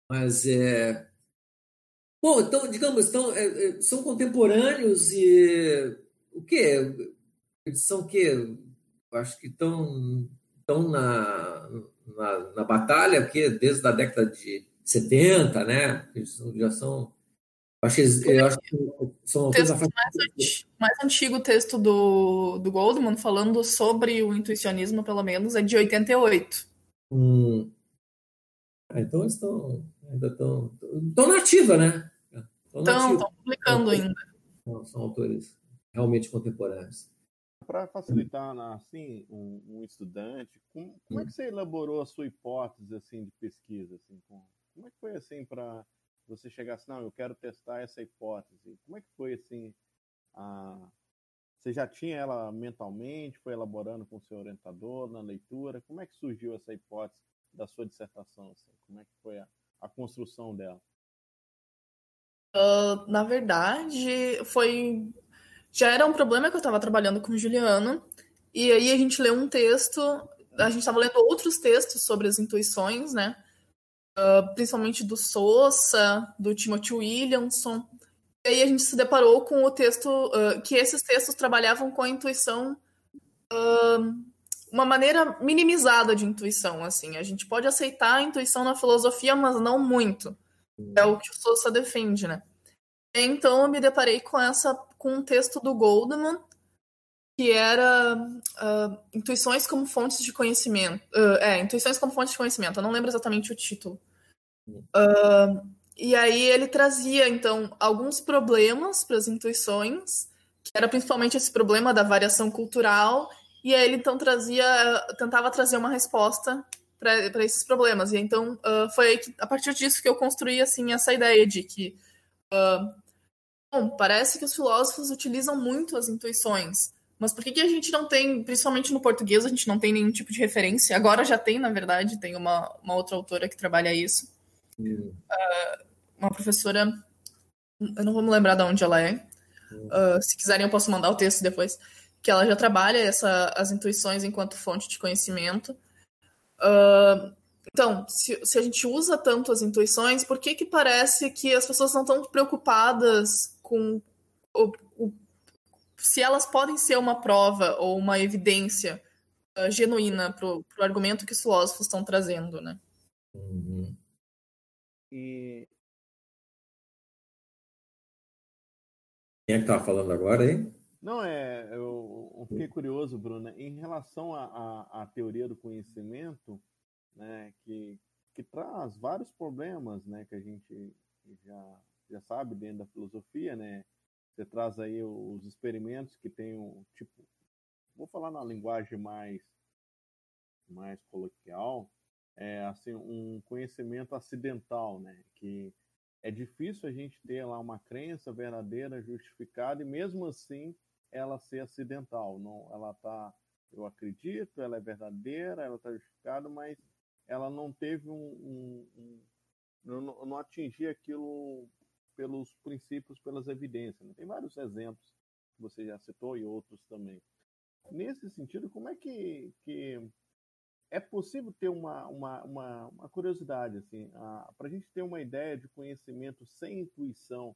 Mas é. Bom, então, digamos, então, é, são contemporâneos e o quê? Eles são o quê? Acho que estão, estão na, na, na batalha o quê? desde a década de 70, né? Eles já são. Acho que, eu acho que são autores mais, antigo, mais antigo texto do, do Goldman, falando sobre o intuicionismo, pelo menos, é de 88. Hum. Ah, então eles estão ainda estão estão nativa, né? Estão publicando ainda. Não, são autores realmente contemporâneos. Para facilitar assim um, um estudante, como, como, é que hum. você elaborou a sua hipótese assim de pesquisa? Assim, como é que foi assim para você chegar assim, não, eu quero testar essa hipótese? Como é que foi assim? A... Você já tinha ela mentalmente, foi elaborando com o seu orientador na leitura? Como é que surgiu essa hipótese da sua dissertação? Assim? Como é que foi a, a construção dela? Uh, na verdade, foi. Já era um problema que eu estava trabalhando com o Juliano, e aí a gente leu um texto, a gente estava lendo outros textos sobre as intuições, né? Uh, principalmente do Sousa, do Timothy Williamson. E aí a gente se deparou com o texto, uh, que esses textos trabalhavam com a intuição, uh, uma maneira minimizada de intuição, assim. A gente pode aceitar a intuição na filosofia, mas não muito. É o que o Sousa defende, né? Então eu me deparei com essa com um texto do Goldman que era uh, intuições como fontes de conhecimento. Uh, é, intuições como fontes de conhecimento. Eu não lembro exatamente o título. Uh, e aí ele trazia então alguns problemas para as intuições, que era principalmente esse problema da variação cultural. E aí ele então trazia, tentava trazer uma resposta para esses problemas. E então uh, foi que, a partir disso que eu construí assim essa ideia de que uh, bom, parece que os filósofos utilizam muito as intuições, mas por que, que a gente não tem, principalmente no português, a gente não tem nenhum tipo de referência? Agora já tem, na verdade, tem uma, uma outra autora que trabalha isso. Uh, uma professora, eu não vou me lembrar de onde ela é. se quiserem, eu posso mandar o texto depois. Que ela já trabalha essa, as intuições enquanto fonte de conhecimento. Uh, então, se, se, a gente usa tanto as intuições, por que, que parece que as pessoas não estão preocupadas com o, o, se elas podem ser uma prova ou uma evidência uh, genuína para o argumento que os filósofos estão trazendo, né? Uhum. E... Quem é que tá falando agora, hein? Não, é, eu fiquei curioso, Bruna, em relação à teoria do conhecimento, né, que, que traz vários problemas, né, que a gente já, já sabe dentro da filosofia, né, você traz aí os experimentos que tem um tipo, vou falar na linguagem mais, mais coloquial, é assim, um conhecimento acidental, né, que é difícil a gente ter lá uma crença verdadeira, justificada, e mesmo assim ela ser acidental. Não, ela tá, eu acredito, ela é verdadeira, ela está justificada, mas ela não teve um, um, um não, não atingir aquilo pelos princípios, pelas evidências. Né? Tem vários exemplos que você já citou e outros também. Nesse sentido, como é que, que é possível ter uma, uma, uma, uma curiosidade assim, para a gente ter uma ideia de conhecimento sem intuição?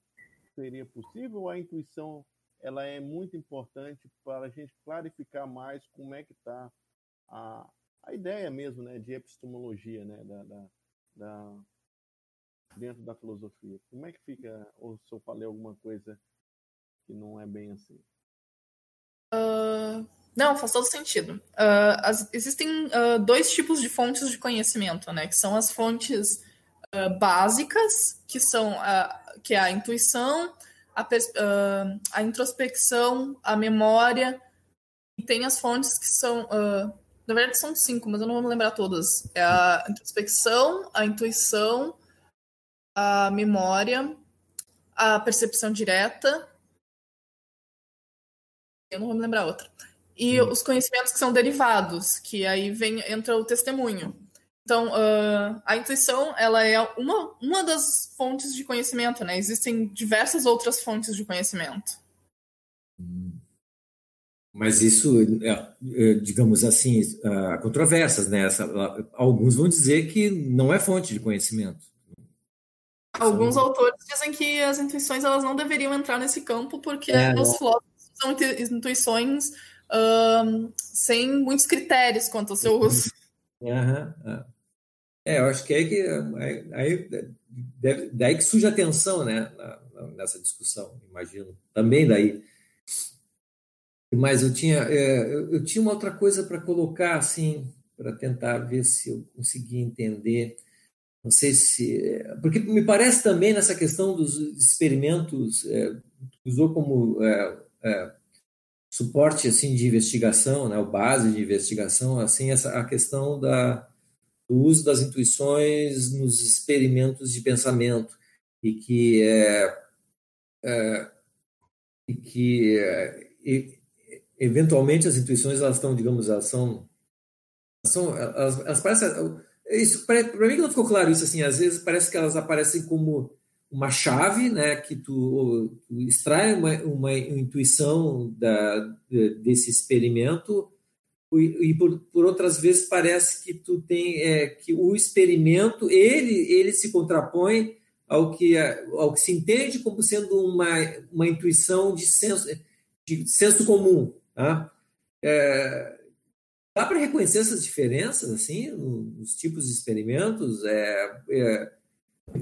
Seria possível a intuição ela é muito importante para a gente clarificar mais como é que está a, a ideia mesmo né, de epistemologia né, da, da, da, dentro da filosofia. Como é que fica, ou se eu falei alguma coisa que não é bem assim? Uh, não, faz todo sentido. Uh, as, existem uh, dois tipos de fontes de conhecimento, né? Que são as fontes básicas, que são a, que é a intuição, a, uh, a introspecção, a memória, e tem as fontes que são. Uh, na verdade, são cinco, mas eu não vou me lembrar todas. É a introspecção, a intuição, a memória, a percepção direta eu não vou me lembrar outra. E os conhecimentos que são derivados, que aí vem entra o testemunho. Então, uh, a intuição ela é uma, uma das fontes de conhecimento, né? Existem diversas outras fontes de conhecimento. Hum. Mas isso, é, é, digamos assim, há controvérsias, né? Alguns vão dizer que não é fonte de conhecimento. Alguns São... autores dizem que as intuições elas não deveriam entrar nesse campo porque é, os filósofos são intuições sem muitos critérios quanto ao seu uso. Uhum. É, eu acho que é aí que aí, deve, daí que surge a tensão, né, nessa discussão, imagino. Também daí. Mas eu tinha, é, eu tinha uma outra coisa para colocar, assim, para tentar ver se eu conseguia entender. Não sei se. Porque me parece também nessa questão dos experimentos, é, usou como é, é, suporte assim de investigação, né, o base de investigação, assim essa a questão da do uso das intuições nos experimentos de pensamento e que é, é e que é, e, eventualmente as intuições elas estão digamos elas são elas, são, elas, parecem isso para mim que não ficou claro isso assim às vezes parece que elas aparecem como uma chave, né, que tu, tu extrai uma, uma intuição da, desse experimento e, e por, por, outras vezes parece que tu tem é, que o experimento ele ele se contrapõe ao que ao que se entende como sendo uma, uma intuição de senso de senso comum, tá? É, dá para reconhecer essas diferenças assim nos tipos de experimentos é, é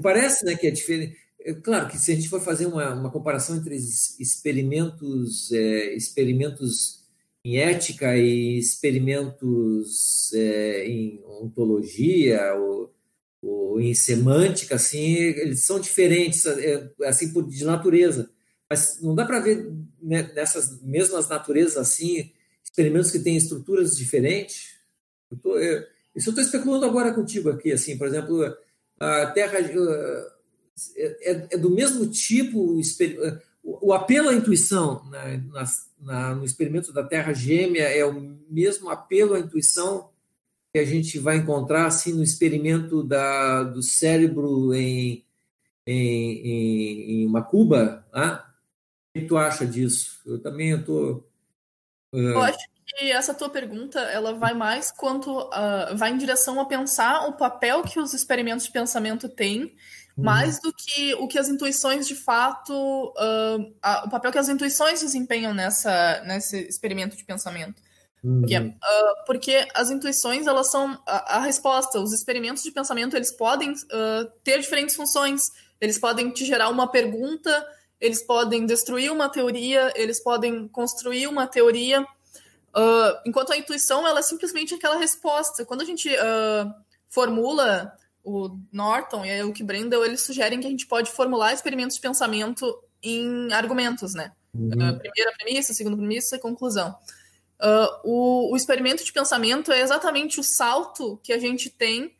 parece né, que é diferente. É, claro que se a gente for fazer uma, uma comparação entre experimentos, é, experimentos em ética e experimentos é, em ontologia ou, ou, em semântica, assim, eles são diferentes, é, assim, por, de natureza. Mas não dá para ver né, nessas mesmas naturezas, assim, experimentos que têm estruturas diferentes. Eu tô, eu, isso eu estou especulando agora contigo aqui, assim, por exemplo, a Terra é, é, é do mesmo tipo o, o, apelo à intuição na, na, na, no experimento da Terra Gêmea é o mesmo apelo à intuição que a gente vai encontrar assim no experimento da, do cérebro em, em, em, em uma cuba, ah? O que tu acha disso? Eu também estou. Eu acho que essa tua pergunta ela vai mais quanto uh, vai em direção a pensar o papel que os experimentos de pensamento têm Uhum. mais do que o que as intuições de fato, uh, a, o papel que as intuições desempenham nessa, nesse experimento de pensamento. Uhum. Porque, uh, porque, as intuições elas são a, a, resposta. Os experimentos de pensamento eles podem uh, ter diferentes funções. Eles podem te gerar uma pergunta, eles podem destruir uma teoria, eles podem construir uma teoria. enquanto a intuição ela é simplesmente aquela resposta. Quando a gente formula o Norton e o que Brendel, eles sugerem que a gente pode formular experimentos de pensamento em argumentos, né? Uhum. Uh, primeira premissa, segunda premissa e conclusão. Uh, o, o, experimento de pensamento é exatamente o salto que a gente tem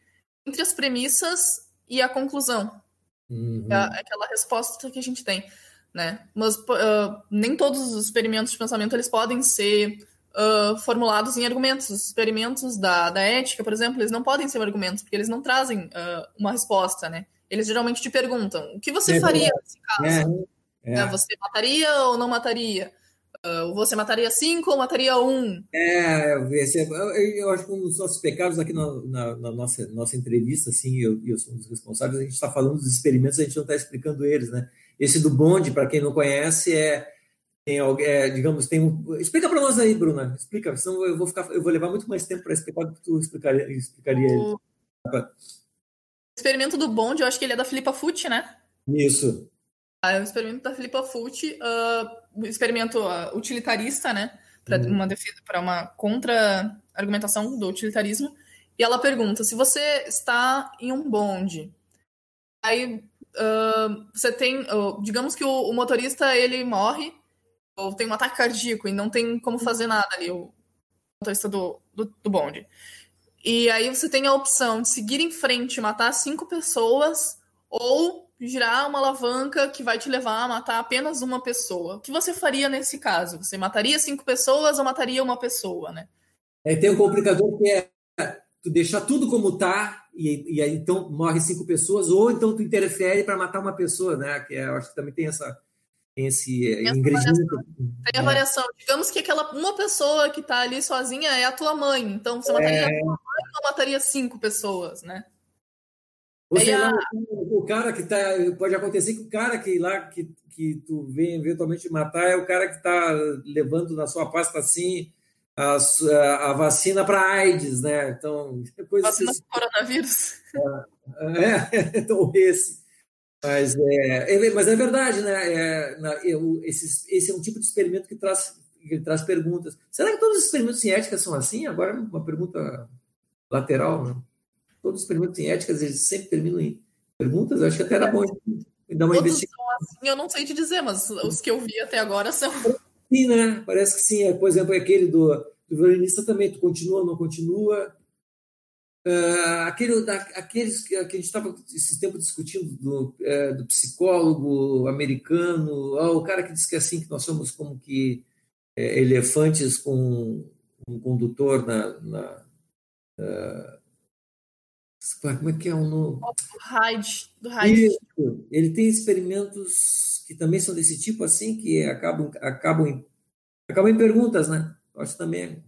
entre as premissas e a conclusão. Uhum. É, é aquela resposta que a gente tem, né? Mas uh, nem todos os experimentos de pensamento eles podem ser uh, formulados em argumentos. Os experimentos da, da ética, por exemplo, eles não podem ser argumentos, porque eles não trazem uh, uma resposta, né? Eles geralmente te perguntam: o que você é, faria nesse caso? É, é. Você mataria ou não mataria? Uh, você mataria cinco ou mataria um? É, eu acho que um dos nossos pecados aqui na, na, na nossa, nossa entrevista, assim, eu, eu sou um dos responsáveis, a gente está falando dos experimentos, a gente não está explicando eles, né? Esse do bonde, para quem não conhece, é tem é, digamos, tem um. Explica para nós aí, Bruna. Explica, senão eu vou ficar, eu vou levar muito mais tempo para explicar do que tu explicaria, explicaria o... ele. experimento do bonde, eu acho que ele é da Filipa Fucci, né? Isso. Ah, é o experimento da Filipa Fucci, uh, experimento uh, utilitarista, né? Para uhum. uma defesa, para uma contra-argumentação do utilitarismo. E ela pergunta: se você está em um bonde, aí uh, você tem, digamos que o, o motorista ele morre ou tem um ataque cardíaco e não tem como fazer nada ali, o motorista do, do, do bonde. E aí você tem a opção de seguir em frente e matar cinco pessoas ou girar uma alavanca que vai te levar a matar apenas uma pessoa. O que você faria nesse caso? Você mataria cinco pessoas ou mataria uma pessoa, né? É, tem um complicador que é tu deixar tudo como tá e, e aí então morre cinco pessoas ou então tu interfere para matar uma pessoa, né? Que é, eu acho que também tem essa tem esse tem ingrediente. Tem a variação. Digamos que aquela uma pessoa que está ali sozinha é a tua mãe. Então você mataria é... a tua mãe ou mataria cinco pessoas, né? Ou sei lá, o cara que tá. Pode acontecer que o cara que lá que, que tu vem eventualmente matar é o cara que está levando na sua pasta assim a, a vacina para AIDS, né? Então, coisa vacina assim. coronavírus. É, é, então esse. Mas é, é, mas é verdade, né? É, eu, esse, esse é um tipo de experimento que traz, que traz perguntas. Será que todos os experimentos em ética são assim? Agora, uma pergunta lateral, né? todos os experimentos em ética, eles sempre terminam em perguntas, eu acho que até era bom dar uma investigação. Assim, eu não sei te dizer, mas os que eu vi até agora são. Sim, né? Parece que sim. Por exemplo, aquele do, do violinista também, tu continua ou não continua. Uh, aquele, da, aqueles que, a gente estava esse tempo discutindo do, é, do psicólogo americano, oh, o cara que diz que é assim que nós somos como que é, elefantes com um condutor na, na uh, como é que é o nome? Do Hyde. Do Hyde. Ele tem experimentos que também são desse tipo, assim, que acabam, acabam, em, acabam em perguntas, né? Eu acho também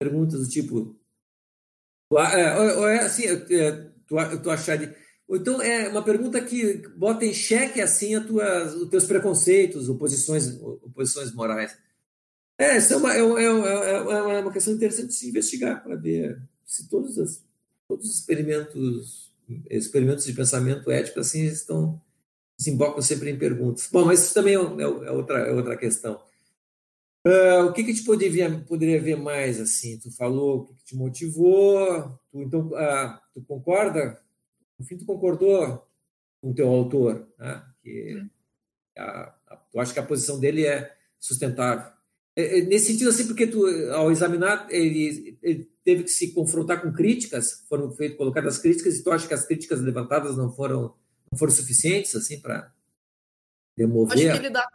perguntas do tipo. É, é assim, é, tu, tu achar de. Ou então é uma pergunta que bota em xeque assim a tuas, os teus preconceitos, oposições, oposições morais. É, isso é uma, é, é, é uma questão interessante de se investigar para ver se todas as todos os experimentos, experimentos de pensamento ético assim estão desembocam sempre em perguntas. Bom, mas isso também é, é, é outra, é outra questão. Uh, o que, que te poderia, poderia ver mais assim? Tu falou o que, que te motivou, tu, então uh, tu concorda? No fim, tu concordou com o teu autor, né? Que a, a, tu acha que a posição dele é sustentável. É, é, nesse sentido, assim, porque tu, ao examinar, ele, ele teve que se confrontar com críticas, foram feitas, colocadas críticas, e tu acha que as críticas levantadas não foram, não foram suficientes, assim, para demover? Acho que ele dá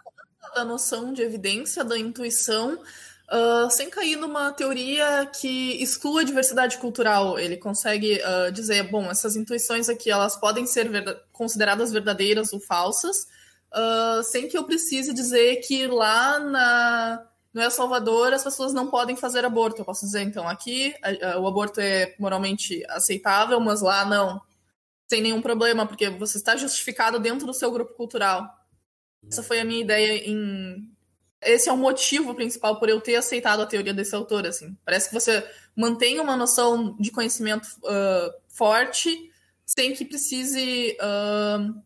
da noção de evidência, da intuição, uh, sem cair numa teoria que exclua a diversidade cultural. Ele consegue uh, dizer, bom, essas intuições aqui, elas podem ser consideradas verdadeiras ou falsas, uh, sem que eu precise dizer que lá na no El Salvador as pessoas não podem fazer aborto. Eu posso dizer, então, aqui o aborto é moralmente aceitável, mas lá não. Sem nenhum problema, porque você está justificado dentro do seu grupo cultural. Essa foi a minha ideia em. Esse é o motivo principal por eu ter aceitado a teoria desse autor. Assim. Parece que você mantém uma noção de conhecimento uh, forte sem que precise uh,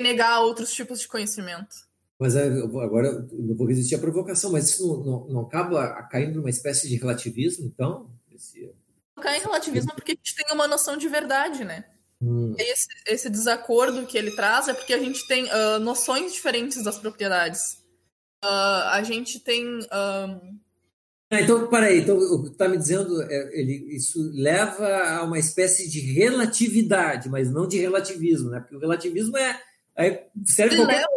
negar outros tipos de conhecimento. Mas é, agora eu não vou resistir à provocação, mas isso não, não, não acaba caindo numa espécie de relativismo, então? Esse... Não cai em relativismo porque a gente tem uma noção de verdade, né? Hum. Esse, esse, desacordo que ele traz é porque a gente tem uh, noções diferentes das propriedades. Uh, a gente tem. Uh... Ah, então, peraí, então o que está me dizendo, é, ele, isso leva a uma espécie de relatividade, mas não de relativismo, né? Porque o relativismo é Aí serve Ele leva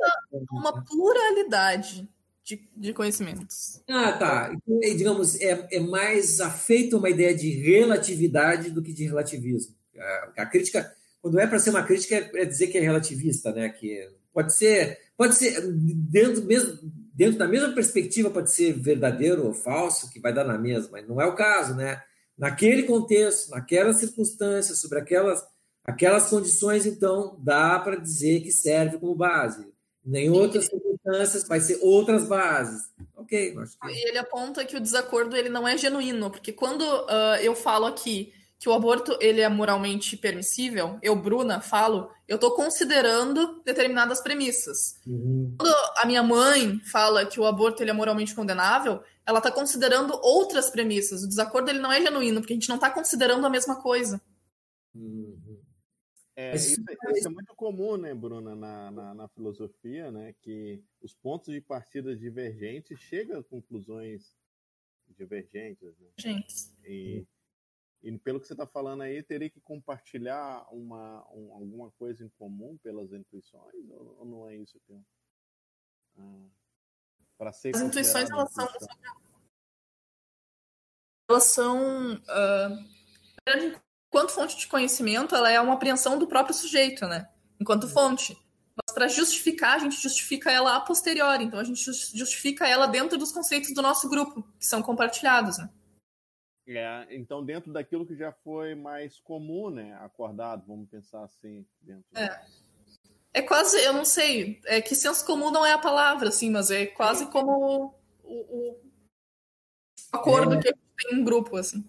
uma pluralidade de, de conhecimentos. Ah, tá. Então, digamos, é, é mais afeito a uma ideia de relatividade do que de relativismo. A, a crítica, quando é para ser uma crítica, é, é, dizer que é relativista, né? Que pode ser, pode ser dentro mesmo dentro da mesma perspectiva pode ser verdadeiro ou falso, que vai dar na mesma, mas não é o caso, né? Naquele contexto, naquelas circunstâncias, sobre aquelas Aquelas condições, então, dá para dizer que serve como base. Nem outras circunstâncias, vai ser outras bases. Ok, acho que... E ele aponta que o desacordo ele não é genuíno, porque quando uh, eu falo aqui que o aborto ele é moralmente permissível, eu, Bruna, falo, eu estou considerando determinadas premissas. Uhum. Quando a minha mãe fala que o aborto ele é moralmente condenável, ela está considerando outras premissas. O desacordo ele não é genuíno, porque a gente não está considerando a mesma coisa. Uhum. É, isso, é, isso, é muito comum, né, Bruna, na, na, na, filosofia, né, que os pontos de partida divergentes chegam a conclusões divergentes. Né? Gente. E, e pelo que você está falando aí, teria que compartilhar uma, um, alguma coisa em comum pelas intuições? Ou, ou não é isso que eu... Ah, para ser As intuições, elas são... Elas são... Uh, enquanto fonte de conhecimento, ela é uma apreensão do próprio sujeito, né? Enquanto fonte. Mas para justificar, a gente justifica ela a posteriori. Então, a gente justifica ela dentro dos conceitos do nosso grupo, que são compartilhados, né? É, então, dentro daquilo que já foi mais comum, né? Acordado, vamos pensar assim. Dentro é. é quase, eu não sei, é que senso comum não é a palavra, assim, mas é quase como o, o acordo é. que a gente tem em grupo, assim.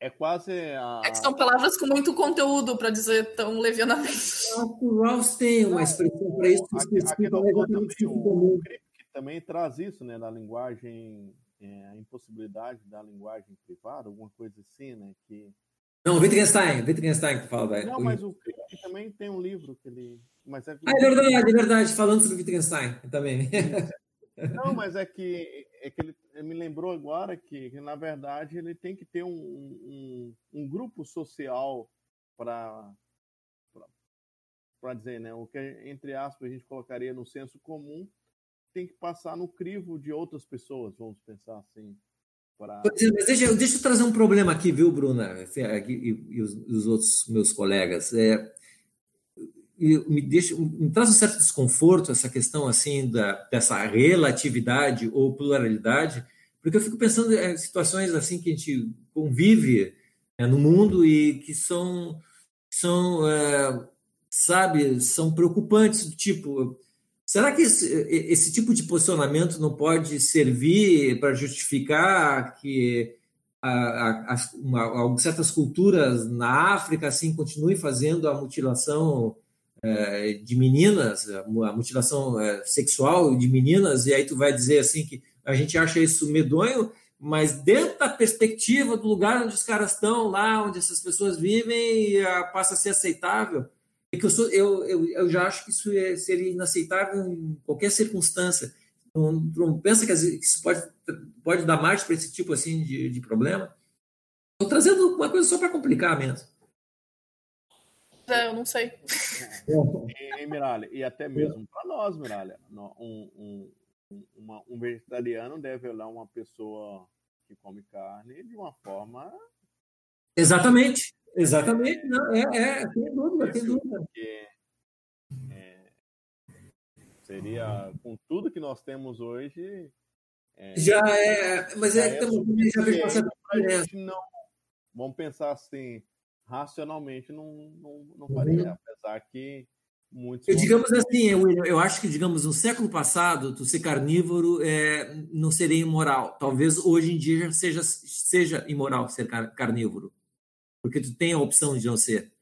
É quase a... É que são palavras com muito conteúdo, para dizer tão levianamente. O Rawls tem uma expressão para isso. Aqui, aqui no também, o, que também traz isso, né, da linguagem é, a impossibilidade da linguagem privada, alguma coisa assim, né? Que... Não, Wittgenstein, Wittgenstein que fala. Não, mas o Kripke também tem um livro que ele. Mas é, ah, é verdade, é verdade, falando sobre Wittgenstein também. Não, mas é que, é que ele, ele me lembrou agora que, que, na verdade, ele tem que ter um, um, um grupo social para para dizer, né, o que entre aspas a gente colocaria no senso comum, tem que passar no crivo de outras pessoas, vamos pensar assim. Para... Deixa, deixa eu trazer um problema aqui, viu, Bruna, e, e, os, os, outros meus colegas. É, me, deixa, me traz um certo desconforto essa questão assim da, dessa relatividade ou pluralidade, porque eu fico pensando em situações assim que a gente convive é, no mundo e que são, são é, sabe, são preocupantes, do tipo Será que esse, esse, tipo de posicionamento não pode servir para justificar que a, a, a, certas culturas na África assim continuem fazendo a mutilação é, de meninas, a mutilação é, sexual de meninas, e aí tu vai dizer assim que a gente acha isso medonho, mas dentro da perspectiva do lugar onde os caras estão, lá onde essas pessoas vivem, passa a ser aceitável. É que eu, sou, eu, eu, eu já acho que isso é, seria inaceitável em qualquer circunstância. Não, não pensa que isso pode, pode dar margem para esse tipo assim de, de problema? Estou trazendo uma coisa só para complicar mesmo. É, eu não sei. e, Miralha, e até mesmo para nós, Miralha, um, um, uma, um vegetariano deve olhar uma pessoa que come carne de uma forma. Exatamente. Exatamente, não, é, é, sem dúvida, sem dúvida. Porque, é, seria, com tudo que nós temos hoje. É, já é, mas é, é também já vejo essa não Vamos pensar assim, racionalmente não, não, não faria, uhum. apesar que muitos. Eu, digamos assim, eu, eu acho que, digamos, no século passado, tu ser carnívoro é, não seria imoral. Talvez hoje em dia seja, seja imoral ser carnívoro porque tu tem a opção de não ser.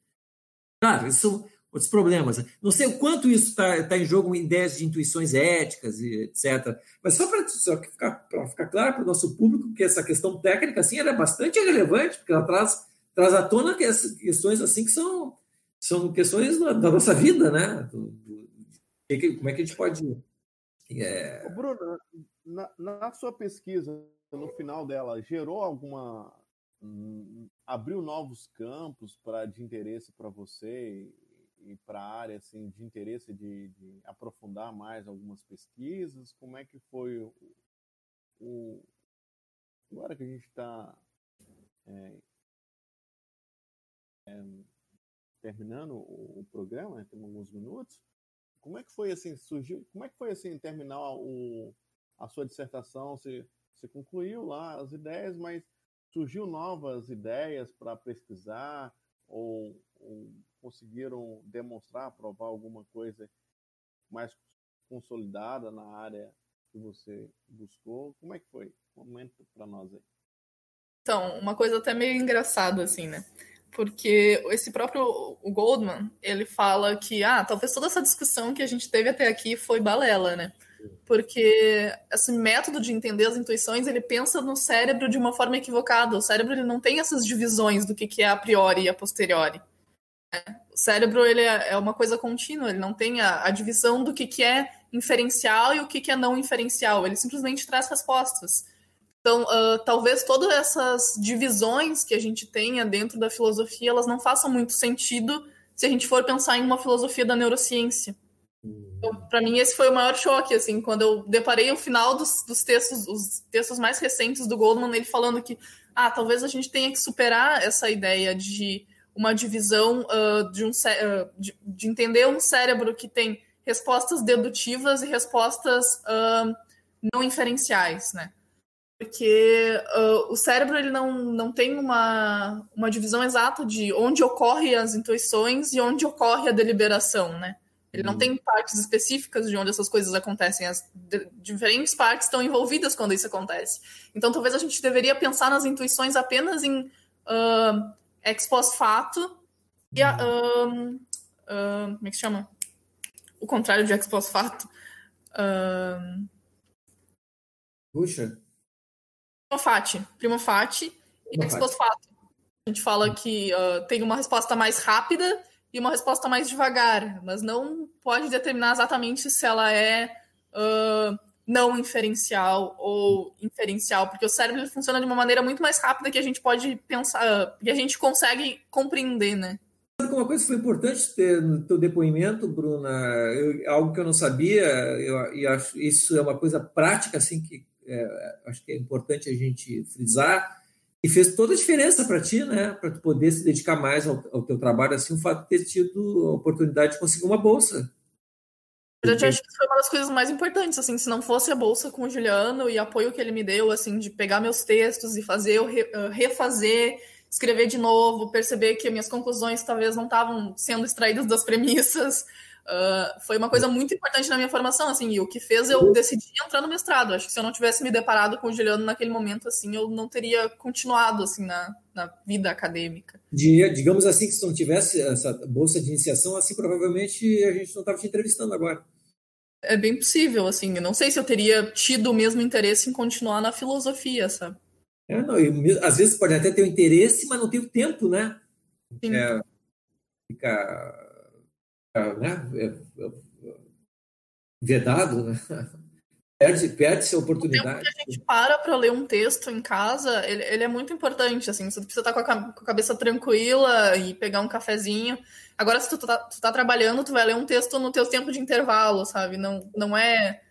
Claro, são outros problemas. Não sei o quanto isso está tá em jogo em ideias de intuições éticas e etc. Mas só para ficar, ficar claro para o nosso público que essa questão técnica assim, ela é bastante relevante, porque ela traz, traz à tona que questões assim que são, são questões da, da nossa vida, né? Do, do, como é que a gente pode. É... Bruno, na, na sua pesquisa, no final dela, gerou alguma abriu novos campos para de interesse para você e, para a área assim de interesse de, de, aprofundar mais algumas pesquisas? Como é que foi o, o agora que a gente está é, é, terminando o, o programa né, tem alguns minutos como é que foi assim surgiu como é que foi assim terminar o, a sua dissertação? Você, você concluiu lá as ideias mas surgiu novas ideias para pesquisar ou, ou, conseguiram demonstrar, provar alguma coisa mais consolidada na área que você buscou? Como é que foi? Comenta para nós aí. Então, uma coisa até meio engraçada assim, né? Porque esse próprio o Goldman, ele fala que ah, talvez toda essa discussão que a gente teve até aqui foi balela, né? Porque esse método de entender as intuições ele pensa no cérebro de uma forma equivocada. O cérebro ele não tem essas divisões do que, que é a priori e a posteriori. O cérebro ele é, é uma coisa contínua, ele não tem a, a divisão do que, que é inferencial e o que, que é não inferencial. Ele simplesmente traz respostas. Então, uh, talvez todas essas divisões que a gente tenha dentro da filosofia, elas não façam muito sentido se a gente for pensar em uma filosofia da neurociência. Então, para mim, esse foi o maior choque, assim, quando eu deparei o final dos, dos, textos, os textos mais recentes do Goldman, ele falando que, ah, talvez a gente tenha que superar essa ideia de uma divisão uh, de, um, uh, de, de, entender um cérebro que tem respostas dedutivas e respostas não inferenciais, né? porque uh, o cérebro ele não, não tem uma, uma divisão exata de onde ocorrem as intuições e onde ocorre a deliberação, né? Ele não uhum. tem partes específicas de onde essas coisas acontecem. As diferentes partes estão envolvidas quando isso acontece. Então, talvez a gente deveria pensar nas intuições apenas em uh, ex post fato e a, uh, uh, como é que chama? O contrário de ex post fato. Puxa. Primo Fati. Primo Fati e ex post fato. A gente fala que uh, tem uma resposta mais rápida e uma resposta mais devagar, mas não pode determinar exatamente se ela é uh, não inferencial ou inferencial, porque o cérebro funciona de uma maneira muito mais rápida que a gente pode pensar, que a gente consegue compreender, né? Uma coisa que foi importante ter no teu depoimento, Bruna, eu, algo que eu não sabia, eu, e acho isso é uma coisa prática assim que é, acho que é importante a gente frisar, e fez toda a diferença para ti, né? Para tu poder se dedicar mais ao, ao teu trabalho, assim, o fato de ter tido a oportunidade de conseguir uma bolsa. Eu acho que foi uma das coisas mais importantes, assim, se não fosse a bolsa com o Juliano e apoio que ele me deu, assim, de pegar meus textos e fazer eu refazer, escrever de novo, perceber que minhas conclusões talvez não estavam sendo extraídas das premissas, Uh, foi uma coisa muito importante na minha formação, assim, e o que fez eu decidir entrar no mestrado. Acho que se eu não tivesse me deparado com o Juliano naquele momento, assim, eu não teria continuado, assim, na, na vida acadêmica. De, digamos assim, que se não tivesse essa bolsa de iniciação, assim, provavelmente a gente não estava te entrevistando agora. É bem possível, assim, eu não sei se eu teria tido o mesmo interesse em continuar na filosofia, sabe? É, não, eu, às vezes pode até ter o interesse, mas não tem o tempo, né? Sim. É, fica né, é, é, vedado, né? perde, perde a oportunidade. O tempo que a gente para para ler um texto em casa, ele, ele, é muito importante, assim, você precisa estar com a, com a, cabeça tranquila e pegar um cafezinho. Agora, se tu tá, tu tá trabalhando, tu vai ler um texto no teu tempo de intervalo, sabe? Não, não é...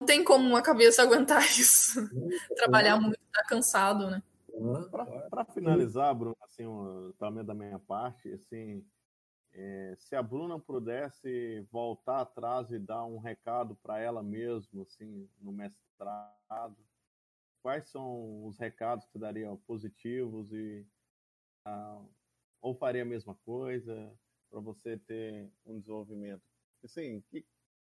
Não tem como uma cabeça aguentar isso. Trabalhar muito, tá cansado, né? Para finalizar, Bruno, assim, também da minha parte, assim, é, se a Bruna pudesse voltar atrás e dar um recado para ela mesma, assim, no mestrado, quais são os recados que daria positivos e ah, ou faria a mesma coisa para você ter um desenvolvimento? Assim, o que,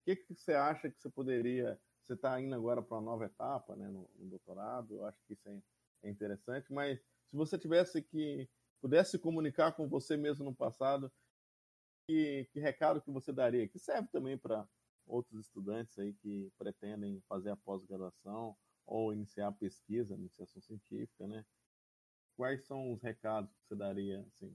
que, que você acha que você poderia? Você está indo agora para uma nova etapa, né, no, no, doutorado. Eu acho que isso é, é interessante. Mas se você tivesse que pudesse comunicar com você mesmo no passado, que, que recado que você daria? Que serve também para outros estudantes aí que pretendem fazer a pós-graduação ou iniciar pesquisa, iniciação científica, né? Quais são os recados que você daria, assim?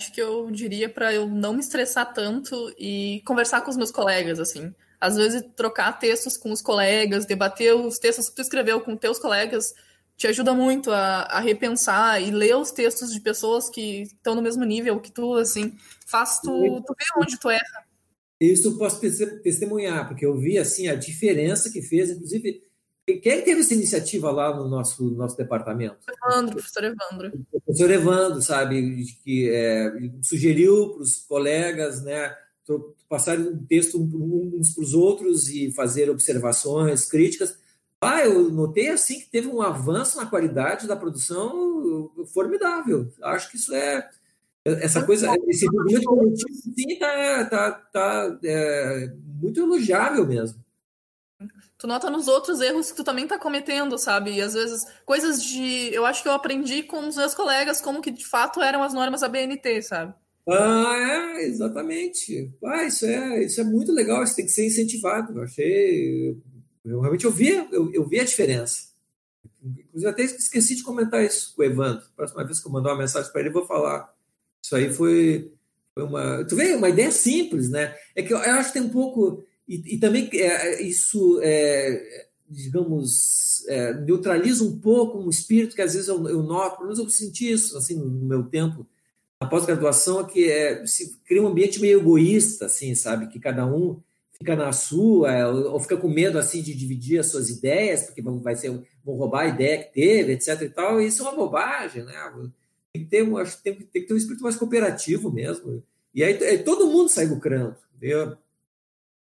Acho que eu diria para eu não me estressar tanto e conversar com os meus colegas, assim. Às vezes trocar textos com os colegas, debater os textos que tu escreveu com teus colegas, te ajuda muito a, a, repensar e ler os textos de pessoas que estão no mesmo nível que tu, assim, faz tu, tu ver onde tu erra. Isso eu posso testemunhar, porque eu vi, assim, a diferença que fez, inclusive, quem teve essa iniciativa lá no nosso, nosso departamento? Evandro, professor Evandro. O professor Evandro, sabe, que é, sugeriu para os colegas, né, passar um texto uns para os outros e fazer observações, críticas, ah, eu notei assim que teve um avanço na qualidade da produção formidável. Acho que isso é essa coisa, esse movimento coletivo sim tá, tá, tá é, muito elogiável mesmo. Tu nota nos outros erros que tu também tá cometendo, sabe? E às vezes coisas de, eu acho que eu aprendi com os meus colegas como que de fato eram as normas da BNT, sabe? Ah, é, exatamente. Ah, isso é, isso é muito legal, isso tem que ser incentivado. Eu achei eu realmente eu vi, eu, eu vi a diferença. Inclusive, até esqueci de comentar isso com o Evandro. Próxima vez que eu mandar uma mensagem para ele, eu vou falar. Isso aí foi, foi uma. Tu vê, uma ideia simples, né? É que eu, eu acho que tem um pouco. E, e também é, isso é, digamos, é, neutraliza um pouco um espírito que às vezes eu, eu noto, pelo menos eu senti isso assim, no meu tempo na pós-graduação, que é, se cria um ambiente meio egoísta, assim, sabe? Que cada um fica na sua, ou fica com medo assim de dividir as suas ideias, porque vai ser, vão roubar a ideia que teve, etc. e tal. Isso é uma bobagem, né? Tem que ter um, acho, tem, tem que ter um espírito mais cooperativo mesmo. E aí, aí todo mundo sai lucrando, entendeu?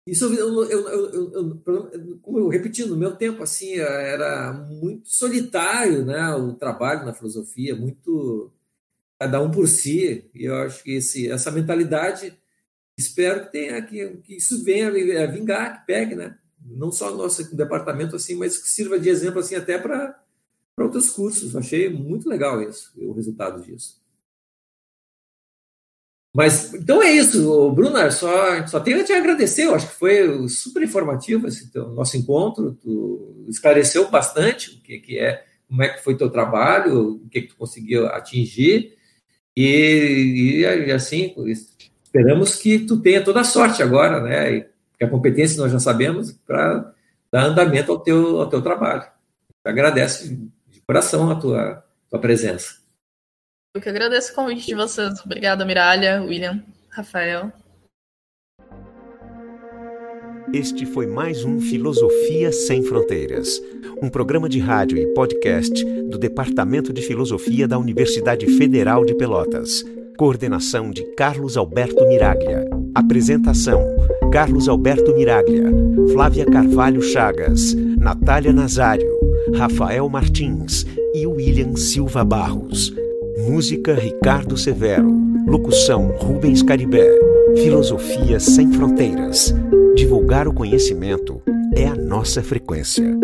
Isso eu, eu, eu, eu, como eu repetindo, no meu tempo assim era muito solitário, né? O trabalho na filosofia, muito cada um por si. E eu acho que esse, essa mentalidade espero que tenha que, que isso venha a vingar, que pegue, né? Não só no nosso departamento assim, mas que sirva de exemplo assim até para outros cursos. Achei muito legal isso, o resultado disso. Mas então é isso, Bruna, só, só tenho a te agradecer, eu acho que foi super informativo esse teu, nosso encontro, tu esclareceu bastante o que, que é, como é que foi teu trabalho, o que, que tu conseguiu atingir, e, e assim, esperamos que tu tenha toda a sorte agora, né, que a competência nós já sabemos, para dar andamento ao teu, ao teu trabalho. Eu agradeço de coração a tua, tua presença. Eu que agradeço o convite de vocês. Obrigada, Miralha, William, Rafael. Este foi mais um Filosofia Sem Fronteiras, um programa de rádio e podcast do Departamento de Filosofia da Universidade Federal de Pelotas. Coordenação de Carlos Alberto Miraglia. Apresentação: Carlos Alberto Miraglia, Flávia Carvalho Chagas, Natália Nazário, Rafael Martins e William Silva Barros. Música Ricardo Severo. Locução Rubens Caribé. Filosofia sem fronteiras. Divulgar o conhecimento é a nossa frequência.